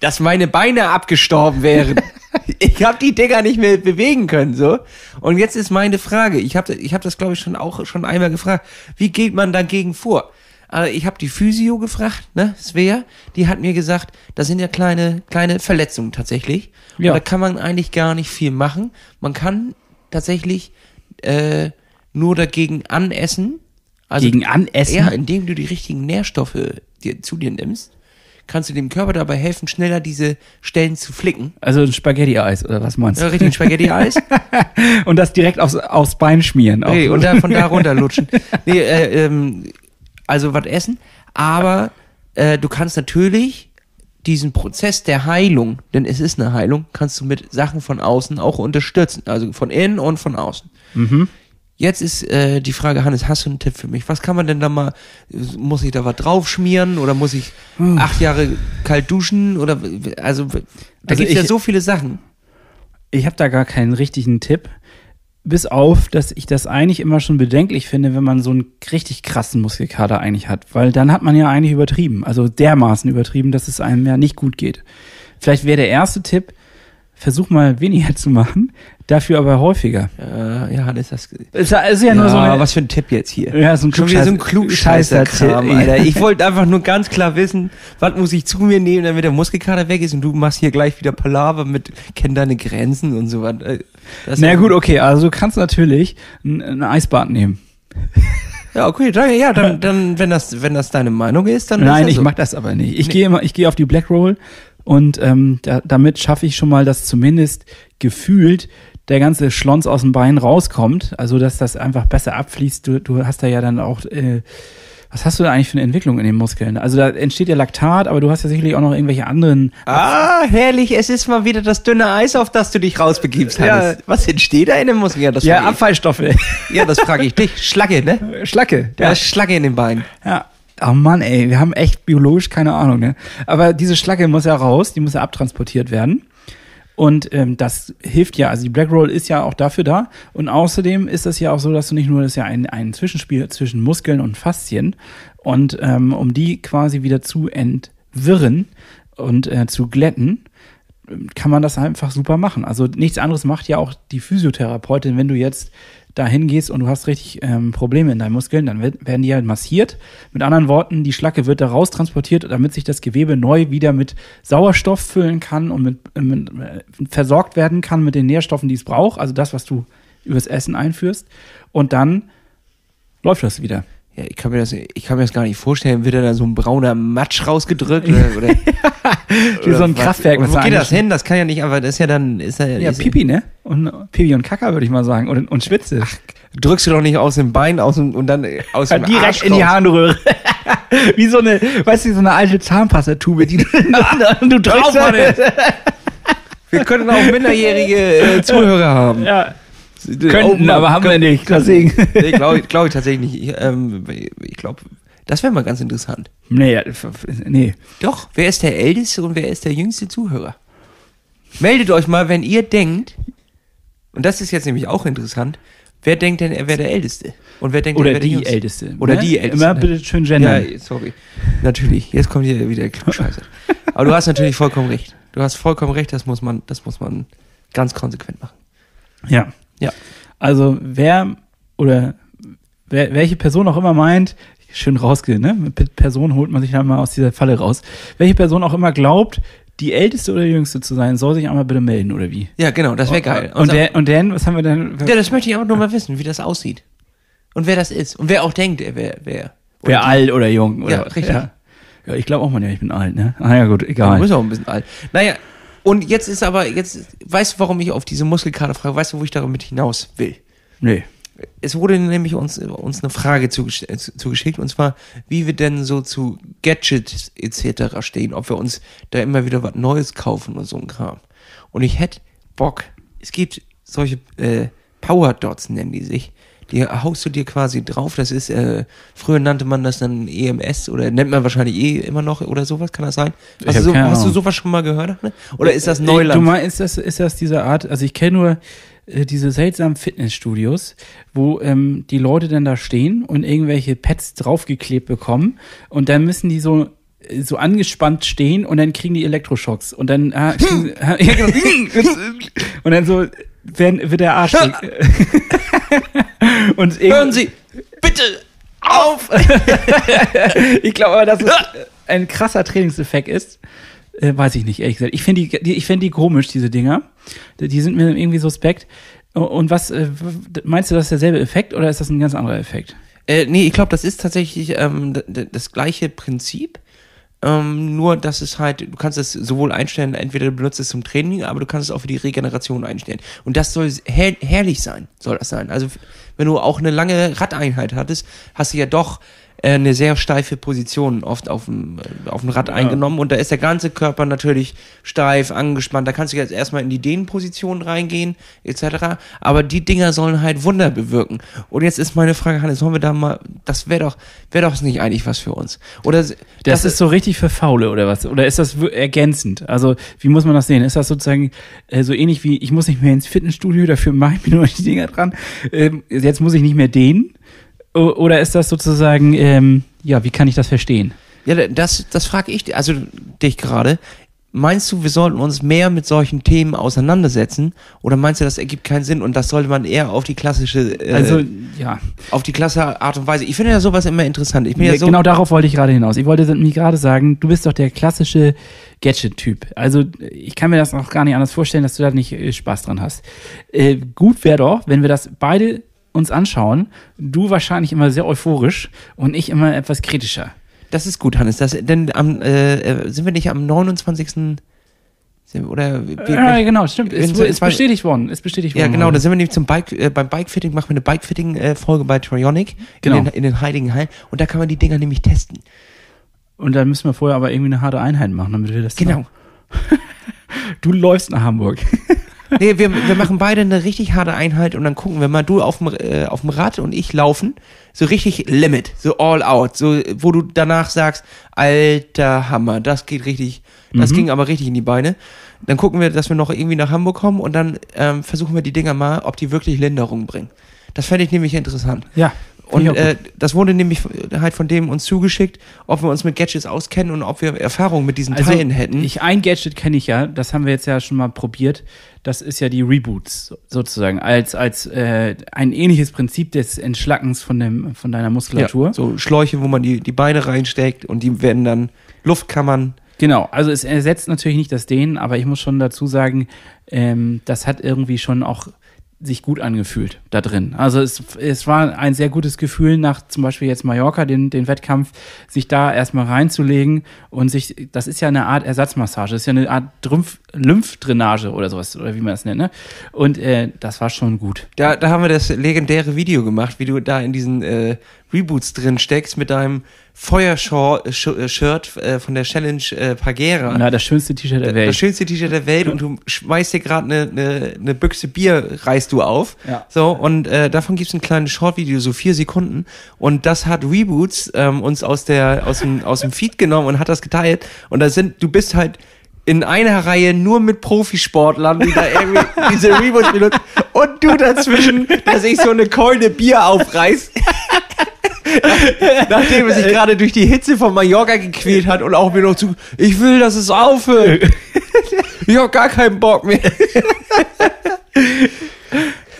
dass meine Beine abgestorben wären. *laughs* ich habe die Dinger nicht mehr bewegen können, so. Und jetzt ist meine Frage. Ich habe ich hab das, glaube ich, schon auch schon einmal gefragt. Wie geht man dagegen vor? Also ich habe die Physio gefragt, ne, Svea, die hat mir gesagt, das sind ja kleine, kleine Verletzungen tatsächlich. Ja. Und da kann man eigentlich gar nicht viel machen. Man kann tatsächlich äh, nur dagegen anessen. Also Gegen Anessen? ja, indem du die richtigen Nährstoffe dir, zu dir nimmst, kannst du dem Körper dabei helfen, schneller diese Stellen zu flicken. Also ein Spaghetti-Eis oder was meinst Ja, du? richtig ein Spaghetti-Eis. *laughs* Und das direkt aufs, aufs Bein schmieren. auch. okay, und dann von da *laughs* runterlutschen. Nee, äh, ähm, also was essen. Aber äh, du kannst natürlich diesen Prozess der Heilung, denn es ist eine Heilung, kannst du mit Sachen von außen auch unterstützen. Also von innen und von außen. Jetzt ist äh, die Frage, Hannes, hast du einen Tipp für mich? Was kann man denn da mal, muss ich da was draufschmieren oder muss ich acht Jahre kalt duschen oder, also, da Also gibt's ja ich- so viele Sachen. Ich habe da gar keinen richtigen Tipp. Bis auf, dass ich das eigentlich immer schon bedenklich finde, wenn man so einen richtig krassen Muskelkater eigentlich hat. Weil dann hat man ja eigentlich übertrieben. Also dermaßen übertrieben, dass es einem ja nicht gut geht. Vielleicht wäre der erste Tipp, versuch mal weniger zu machen, dafür aber häufiger. Äh, ja, das ist das. Ist ja, ja nur so eine, was für ein Tipp jetzt hier. ja, so ein Schon wieder so ein Klugscheißer-Kram, Klugscheißer-Tipp. Alter. Ich wollte einfach nur ganz klar wissen, was muss ich zu mir nehmen, damit der Muskelkater weg ist und du machst hier gleich wieder Palaver mit, kenn deine Grenzen und so was. Äh, Na gut, okay, also du kannst natürlich ein, ein Eisbad nehmen. Ja, okay, dann, ja, dann, dann, wenn das, wenn das deine Meinung ist, dann Nein, ist ich so. mach das aber nicht. Ich gehe immer, ich gehe auf die Black Roll und ähm, da, damit schaffe ich schon mal, dass zumindest gefühlt der ganze Schlons aus dem Bein rauskommt. Also dass das einfach besser abfließt. Du, du hast da ja dann auch äh, was hast du da eigentlich für eine Entwicklung in den Muskeln? Also da entsteht ja Laktat, aber du hast ja sicherlich auch noch irgendwelche anderen. Ah, herrlich, es ist mal wieder das dünne Eis, auf das du dich rausbegibst, Ja. Hannes. Was entsteht da in dem Muskel? Ja, das Ja, Abfallstoffe. ich, ja, das frage ich dich. Schlacke, ne? Schlacke. Ja, Schlacke in den Beinen. Ja. Oh Mann, ey, wir haben echt biologisch keine Ahnung, ne? Aber diese Schlacke muss ja raus, die muss ja abtransportiert werden. Und ähm, das hilft ja, also die Black Roll ist ja auch dafür da. Und außerdem ist das ja auch so, dass du nicht nur, das ist ja ein, ein Zwischenspiel zwischen Muskeln und Faszien. Und ähm, um die quasi wieder zu entwirren und äh, zu glätten, kann man das einfach super machen. Also nichts anderes macht ja auch die Physiotherapeutin, wenn du jetzt da hingehst und du hast richtig ähm, Probleme in deinen Muskeln, dann werden die halt massiert. Mit anderen Worten, die Schlacke wird da raus transportiert, damit sich das Gewebe neu wieder mit Sauerstoff füllen kann und mit, äh, mit äh, versorgt werden kann mit den Nährstoffen, die es braucht. Also das, was du übers Essen einführst. Und dann läuft das wieder. Ja, ich kann mir das, ich kann mir das gar nicht vorstellen. Wird da so ein brauner Matsch rausgedrückt? *laughs* Oder, oder, *laughs* Wie so ein was? Kraftwerk. Und wo geht das hin? Das kann ja nicht einfach, das ist ja dann, ist ja, Ja, ist, Pipi, ne? Und Pipi und Kaka, würde ich mal sagen. Und, und Schwitze. drückst du doch nicht aus dem Bein aus dem, und dann aus dem direkt Arsch in die. Harnröhre. *laughs* Wie so eine, weißt du, so eine alte Zahnpastatube, die du, du Drauf, drückst. Mann, Wir können auch minderjährige äh, Zuhörer haben. ja, könnten, aber haben wir nicht. Deswegen. *laughs* Nee, glaube ich, glaub ich tatsächlich nicht. Ich, ähm, ich glaube, das wäre mal ganz interessant. Nee, nee. Doch, wer ist der älteste und wer ist der jüngste Zuhörer? Meldet euch mal, wenn ihr denkt, und das ist jetzt nämlich auch interessant, wer denkt denn, er wäre der Älteste? Und wer denkt, er Oder wäre der Jüngste? Älteste. Oder ne? die Älteste. Immer bitte schön gendern. Ja, sorry. Natürlich, jetzt kommt hier wieder Klugscheiße. *laughs* Aber du hast natürlich vollkommen recht. Du hast vollkommen recht, das muss man, das muss man ganz konsequent machen. Ja. Ja. Also wer oder wer, welche Person auch immer meint, schön rausgehen, ne? Mit Person holt man sich dann mal aus dieser Falle raus. Welche Person auch immer glaubt, die älteste oder jüngste zu sein, soll sich einmal bitte melden, oder wie? Ja, genau, das wäre geil. Und, der, und dann, was haben wir denn? ja, das möchte ich auch nur mal wissen, wie das aussieht. Und wer das ist. Und wer auch denkt, er wäre, wer. Wer alt oder jung? Oder, Ja, richtig. Ja, ja ich glaube auch mal, ja, ich bin alt, ne? Ah ja, gut, Ja, du egal. bist auch ein bisschen alt. Naja, und jetzt ist aber, jetzt, weißt du, warum ich auf diese Muskelkater frage? Weißt du, wo ich damit hinaus will? Nee. Es wurde nämlich uns, uns eine Frage zugesch- äh, zugeschickt, und zwar, wie wir denn so zu Gadgets etc. stehen, ob wir uns da immer wieder was Neues kaufen oder so ein Kram. Und ich hätte Bock, es gibt solche äh, Power Dots, nennen die sich. Die haust du dir quasi drauf. Das ist, äh, früher nannte man das dann EMS oder nennt man wahrscheinlich eh immer noch oder sowas, kann das sein? Hast, du, so, hast du sowas schon mal gehört? Ne? Oder ist das Äh, Neuland? Du meinst, ist das, ist das diese Art, also ich kenne nur äh, diese seltsamen Fitnessstudios, wo ähm, die Leute dann da stehen und irgendwelche Pads draufgeklebt bekommen und dann müssen die so äh, so angespannt stehen und dann kriegen die Elektroschocks und dann ah, *laughs* kriegen, ah, *laughs* ja, genau. *laughs* und dann so werden, wird der Arsch und Hören Sie, bitte auf! *laughs* ich glaube aber, dass es ein krasser Trainingseffekt ist. Äh, weiß ich nicht, ehrlich gesagt. Ich finde die, die, ich finde die komisch, diese Dinger. Die sind mir irgendwie suspekt. Und was, äh, meinst du, das ist derselbe Effekt oder ist das ein ganz anderer Effekt? Äh, nee, ich glaube, das ist tatsächlich ähm, das gleiche Prinzip. Ähm, nur, dass es halt, du kannst es sowohl einstellen, entweder du benutzt es zum Training, aber du kannst es auch für die Regeneration einstellen. Und das soll her herrlich sein, soll das sein. Also, wenn du auch eine lange Radeinheit hattest, hast du ja doch eine sehr steife Position oft auf dem, äh, auf dem Rad eingenommen und da ist der ganze Körper natürlich steif, angespannt. Da kannst du jetzt erstmal in die Dehnposition reingehen, etc. Aber die Dinger sollen halt Wunder bewirken. Und jetzt ist meine Frage, Hannes, sollen wir da mal, das wäre doch, wäre doch nicht eigentlich was für uns. Oder Das, das ist so richtig für Faule oder was? Oder ist das ergänzend? Also, wie muss man das sehen? Ist das sozusagen äh, so ähnlich wie, ich muss nicht mehr ins Fitnessstudio, dafür mache ich mir nur die Dinger dran. Ähm, jetzt muss ich nicht mehr dehnen? Oder ist das sozusagen, ähm, ja, wie kann ich das verstehen? Ja, das, das frage ich, also dich gerade. Meinst du, wir sollten uns mehr mit solchen Themen auseinandersetzen? Oder meinst du, das ergibt keinen Sinn und das sollte man eher auf die klassische, äh, Also, ja. auf die klasse Art und Weise? Ich finde ja sowas immer interessant. Ich bin ja, Ja, so, genau darauf wollte ich gerade hinaus. Ich wollte mir gerade sagen, du bist doch der klassische Gadget-Typ. Also ich kann mir das auch gar nicht anders vorstellen, dass du da nicht äh, Spaß dran hast. Äh, gut wäre doch, wenn wir das beide uns anschauen. Du wahrscheinlich immer sehr euphorisch und ich immer etwas kritischer. das ist gut, Hannes. Das, denn am, äh, äh, sind wir nicht am 29. Sind wir, oder wie, Ja, genau, stimmt. Ist, so- ist bestätigt worden. Ist bestätigt Ja, worden. genau, da sind wir nämlich zum Bike, äh, beim Bikefitting, machen wir eine Bikefitting-Folge bei Trionic Genau. in, den, in den Heiligen Hallen und da kann man die Dinger nämlich testen. Und dann müssen wir vorher aber irgendwie eine harte Einheit machen, damit wir das Genau. *laughs* Du läufst nach Hamburg. *laughs* Nee, wir, wir machen beide eine richtig harte Einheit und dann gucken wir mal, du auf dem, äh, auf dem Rad und ich laufen, so richtig Limit, so all out, so, wo du danach sagst, alter Hammer, das geht richtig, das Mhm. ging aber richtig in die Beine. Dann gucken wir, dass wir noch irgendwie nach Hamburg kommen und dann ähm, versuchen wir die Dinger mal, ob die wirklich Linderung bringen. Das fände ich nämlich interessant. Ja. Und äh, das wurde nämlich halt von dem uns zugeschickt, ob wir uns mit Gadgets auskennen und ob wir Erfahrung mit diesen Also, Teilen hätten. Ich, ein Gadget kenne ich ja, das haben wir jetzt ja schon mal probiert. Das ist ja die Reboots so- sozusagen, als, als äh, ein ähnliches Prinzip des Entschlackens von, dem, von deiner Muskulatur. Ja, so Schläuche, wo man die, die Beine reinsteckt und die werden dann Luftkammern. Genau, also es ersetzt natürlich nicht das Dehnen, aber ich muss schon dazu sagen, ähm, das hat irgendwie schon auch sich gut angefühlt da drin. Also es, es war ein sehr gutes Gefühl nach zum Beispiel jetzt Mallorca, den, den Wettkampf, sich da erstmal reinzulegen und sich, das ist ja eine Art Ersatzmassage, das ist ja eine Art Lymph, Lymphdrainage oder sowas, oder wie man das nennt, ne? Und äh, das war schon gut. Da, da haben wir das legendäre Video gemacht, wie du da in diesen äh, Reboots drin steckst mit deinem Feuershirt äh, von der Challenge äh, Pagera. Ja, das schönste T-Shirt der Das Welt. schönste T-Shirt der Welt und du schmeißt dir gerade eine ne, ne Büchse Bier, reißt du auf. Ja. So, und äh, davon gibt's ein kleines Short-Video, so vier Sekunden. Und das hat Reboots ähm, uns aus, der, aus, dem, aus dem Feed genommen und hat das geteilt. Und da sind, du bist halt in einer Reihe nur mit Profisportlern, die da irgendwie *laughs* diese Reboots benutzen. Und du dazwischen, dass ich so eine Keule Bier aufreiß. *laughs* *laughs* Nachdem er sich gerade durch die Hitze von Mallorca gequält hat und auch mir noch zu, ich will, dass es aufhört. *laughs* Ich hab gar keinen Bock mehr. *laughs*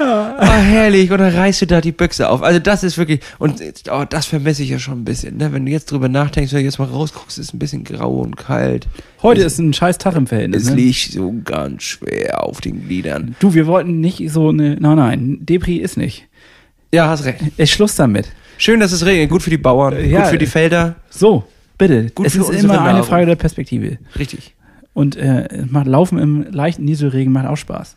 Ah, herrlich. Und dann reißt du da die Büchse auf. Also das ist wirklich, und oh, das vermisse ich ja schon ein bisschen. Ne? Wenn du jetzt drüber nachdenkst, wenn du jetzt mal rausguckst, ist es ein bisschen grau und kalt. Heute ist ein scheiß Tag im Verhältnis. Es ne? liegt so ganz schwer auf den Gliedern. Du, wir wollten nicht so eine, nein, nein, Depri ist nicht. Ja, hast recht. Ist Schluss damit. Schön, dass es regnet. Gut für die Bauern, Ja. gut für die Felder. So, bitte. Gut es ist immer eine. Frage der Perspektive. Richtig. Und äh, macht Laufen im leichten Nieselregen macht auch Spaß.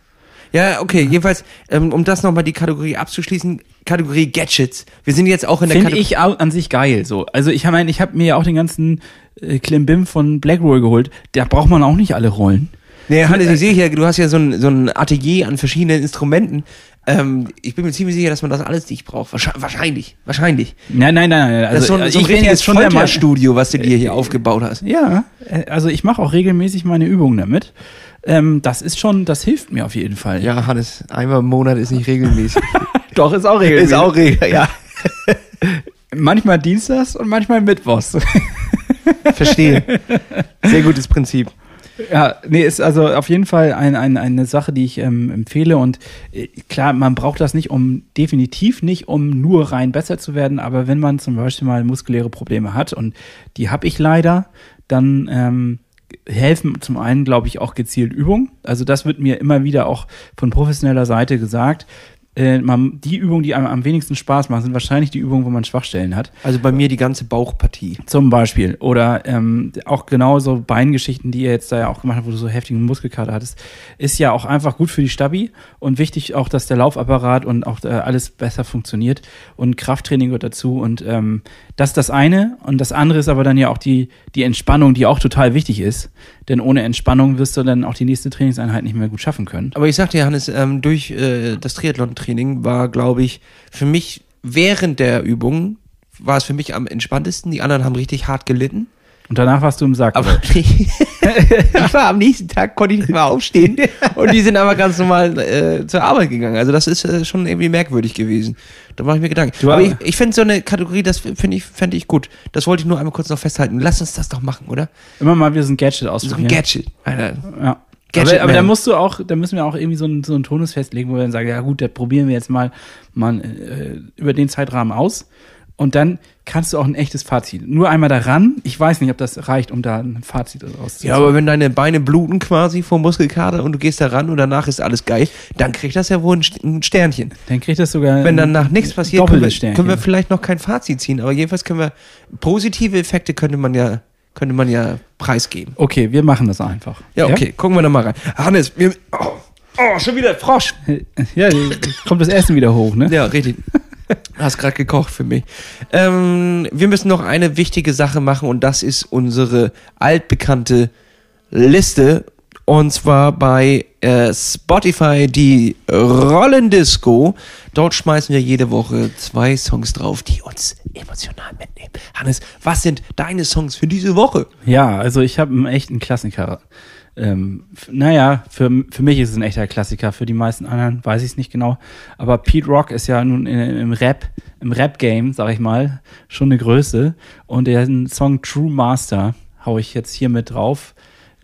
Ja, okay. Jedenfalls, ähm, um das nochmal die Kategorie abzuschließen, Kategorie Gadgets. Wir sind jetzt auch in der Finde Kategorie. ich au- an sich geil. So, also ich meine, ich habe mir ja auch den ganzen äh, Klimbim von Blackroll geholt. Da braucht man auch nicht alle Rollen. Nee, Hannes, ich sehe hier, du hast ja so ein, so ein Atelier an verschiedenen Instrumenten. Ähm, ich bin mir ziemlich sicher, dass man das alles nicht braucht. Wahrscheinlich. Wahrscheinlich. Nein, nein, nein, nein. Also, das ist so ein, so ein ich bin jetzt schon der Mann. Folterstudio, was du dir hier aufgebaut hast. Ja, äh, also ich mache auch regelmäßig meine Übungen damit. Ähm, das ist schon, das hilft mir auf jeden Fall. Ja, Hannes, einmal im Monat ist nicht regelmäßig. *laughs* doch, ist auch ist auch regel, ja. *laughs* Manchmal Dienstags und manchmal Mittwochs. Verstehe. Sehr gutes Prinzip. Ja, nee, ist also auf jeden Fall ein, ein, eine Sache, die ich ähm, empfehle. Und äh, klar, man braucht das nicht, um definitiv nicht, um nur rein besser zu werden. Aber wenn man zum Beispiel mal muskuläre Probleme hat, und die habe ich leider, dann ähm, helfen zum einen, glaube ich, auch gezielt Übungen. Also das wird mir immer wieder auch von professioneller Seite gesagt. Äh, man, die Übungen, die einem am wenigsten Spaß machen, sind wahrscheinlich die Übungen, wo man Schwachstellen hat. Also bei mir die ganze Bauchpartie. Zum Beispiel. Oder ähm, auch genauso Beingeschichten, die ihr jetzt da ja auch gemacht habt, wo du so heftigen Muskelkater hattest, ist ja auch einfach gut für die Stabi und wichtig auch, dass der Laufapparat und auch äh, alles besser funktioniert und Krafttraining gehört dazu und ähm, das ist das eine und das andere ist aber dann ja auch die, die Entspannung, die auch total wichtig ist, denn ohne Entspannung wirst du dann auch die nächste Trainingseinheit nicht mehr gut schaffen können. Aber ich sagte Hannes, ähm, durch äh, das Triathlon-Training war, glaube ich, für mich während der Übung war es für mich am entspanntesten. Die anderen haben richtig hart gelitten. Und danach warst du im Sack. Aber *laughs* ich war am nächsten Tag, konnte ich nicht mehr aufstehen. *laughs* Und die sind aber ganz normal äh, zur Arbeit gegangen. Also das ist äh, schon irgendwie merkwürdig gewesen. Da mache ich mir Gedanken. Du, aber ich, ich finde so eine Kategorie, das finde ich, fände ich gut. Das wollte ich nur einmal kurz noch festhalten. Lass uns das doch machen, oder? Immer mal wieder so ein Gadget So ein ausprobieren. Gadget. Alter. Ja. Gadget aber, aber da musst du auch, da müssen wir auch irgendwie so einen, so einen Tonus festlegen, wo wir dann sagen, ja gut, da probieren wir jetzt mal, mal äh, über den Zeitrahmen aus. Und dann kannst du auch ein echtes Fazit. Nur einmal daran. Ich weiß nicht, ob das reicht, um da ein Fazit rauszuziehen. Ja, aber wenn deine Beine bluten quasi vor Muskelkater und du gehst da ran und danach ist alles geil, dann kriegt das ja wohl ein St- ein Sternchen. dann kriegt das sogar. Wenn danach nichts passiert, können wir, können wir vielleicht noch kein Fazit ziehen. Aber jedenfalls können wir positive Effekte könnte man ja könnte man ja preisgeben. Okay, wir machen das einfach. Ja, okay, gucken wir da mal rein. Hannes, wir, oh, oh, schon wieder Frosch. Ja, kommt das Essen wieder hoch, ne? Ja, richtig. Hast gerade gekocht für mich. Ähm, wir müssen noch eine wichtige Sache machen und das ist unsere altbekannte Liste. Und zwar bei Spotify die Rollendisco. Dort schmeißen wir jede Woche zwei Songs drauf, die uns emotional mitnehmen. Hannes, was sind deine Songs für diese Woche? Ja, also ich habe einen echten Klassiker. Ähm, naja, für, für mich ist es ein echter Klassiker, für die meisten anderen weiß ich es nicht genau. Aber Pete Rock ist ja nun im Rap, im Rap-Game, sag ich mal, schon eine Größe. Und der Song True Master hau ich jetzt hier mit drauf.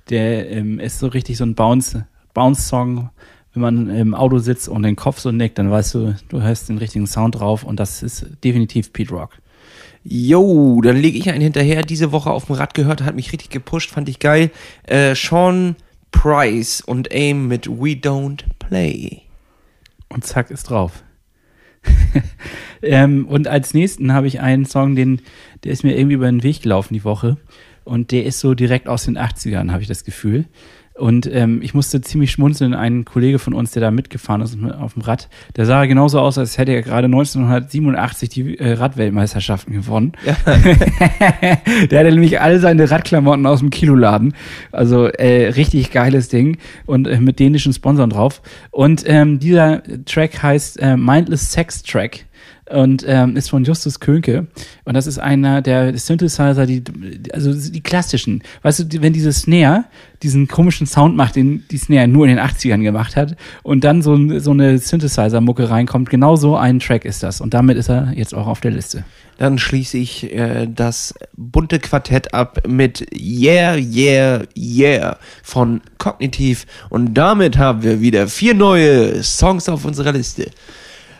Der ähm, ist so richtig so ein Bounce, Bounce-Song. Wenn man im Auto sitzt und den Kopf so nickt, dann weißt du, du hörst den richtigen Sound drauf und das ist definitiv Pete Rock. Jo, dann lege ich einen hinterher. Diese Woche auf dem Rad gehört, hat mich richtig gepusht, fand ich geil. Äh, Sean Price und Aim mit We Don't Play. Und zack, ist drauf. *laughs* ähm, und als nächsten habe ich einen Song, den, der ist mir irgendwie über den Weg gelaufen die Woche. Und der ist so direkt aus den 80ern, habe ich das Gefühl. Und ähm, ich musste ziemlich schmunzeln. Ein Kollege von uns, der da mitgefahren ist auf dem Rad, der sah genauso aus, als hätte er gerade 1987 die äh, Radweltmeisterschaften gewonnen. *laughs* der hatte nämlich alle seine Radklamotten aus dem Kiloladen. Also äh, richtig geiles Ding und äh, mit dänischen Sponsoren drauf. Und ähm, dieser Track heißt äh, Mindless Sex Track und ähm, ist von Justus Könke. Und das ist einer der Synthesizer, die, also die klassischen. Weißt du, wenn diese Snare diesen komischen Sound macht, den die Snare nur in den 80ern gemacht hat, und dann so, so eine Synthesizer-Mucke reinkommt, genau so ein Track ist das. Und damit ist er jetzt auch auf der Liste. Dann schließe ich äh, das bunte Quartett ab mit Yeah, Yeah, Yeah von Kognitiv. Und damit haben wir wieder vier neue Songs auf unserer Liste.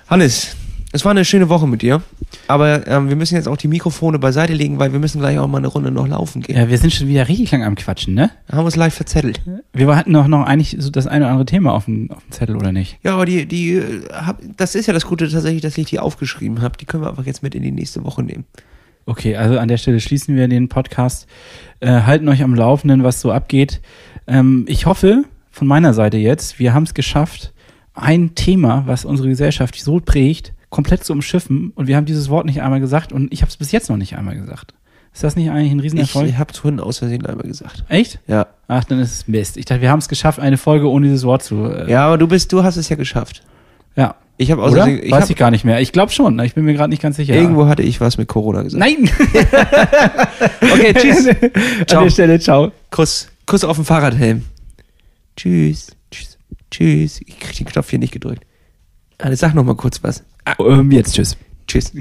Hannes, es war eine schöne Woche mit dir. Aber ähm, wir müssen jetzt auch die Mikrofone beiseite legen, weil wir müssen gleich auch mal eine Runde noch laufen gehen. Ja, wir sind schon wieder richtig lang am Quatschen, ne? Haben uns leicht verzettelt. Wir hatten noch, noch eigentlich so das eine oder andere Thema auf dem, auf dem Zettel, oder nicht? Ja, aber die, die, äh, hab, das ist ja das Gute tatsächlich, dass ich die aufgeschrieben habe. Die können wir einfach jetzt mit in die nächste Woche nehmen. Okay, also an der Stelle schließen wir den Podcast, äh, halten euch am Laufenden, was so abgeht. Ähm, ich hoffe, von meiner Seite jetzt, wir haben es geschafft, ein Thema, was unsere Gesellschaft so prägt, komplett zu umschiffen. Und wir haben dieses Wort nicht einmal gesagt und ich habe es bis jetzt noch nicht einmal gesagt. Ist das nicht eigentlich ein Riesenerfolg? Ich habe es vorhin aus Versehen einmal gesagt. Echt? Ja. Ach, dann ist es Mist. Ich dachte, wir haben es geschafft, eine Folge ohne dieses Wort zu. Äh, Ja, aber du bist, du hast es ja geschafft. ja. Ich habe Oder? Versehen, ich Weiß hab, ich gar nicht mehr. Ich glaube schon. ne? Ich bin mir gerade nicht ganz sicher. irgendwo hatte ich was mit Corona gesagt. Nein! *laughs* Okay, tschüss. *laughs* An Ciao. der Stelle, ciao. Kuss, Kuss auf den Fahrradhelm. Tschüss. Tschüss. Tschüss. Ich krieg den Knopf hier nicht gedrückt. Alles sag noch mal kurz was. Ähm, jetzt tschüss. Tschüss.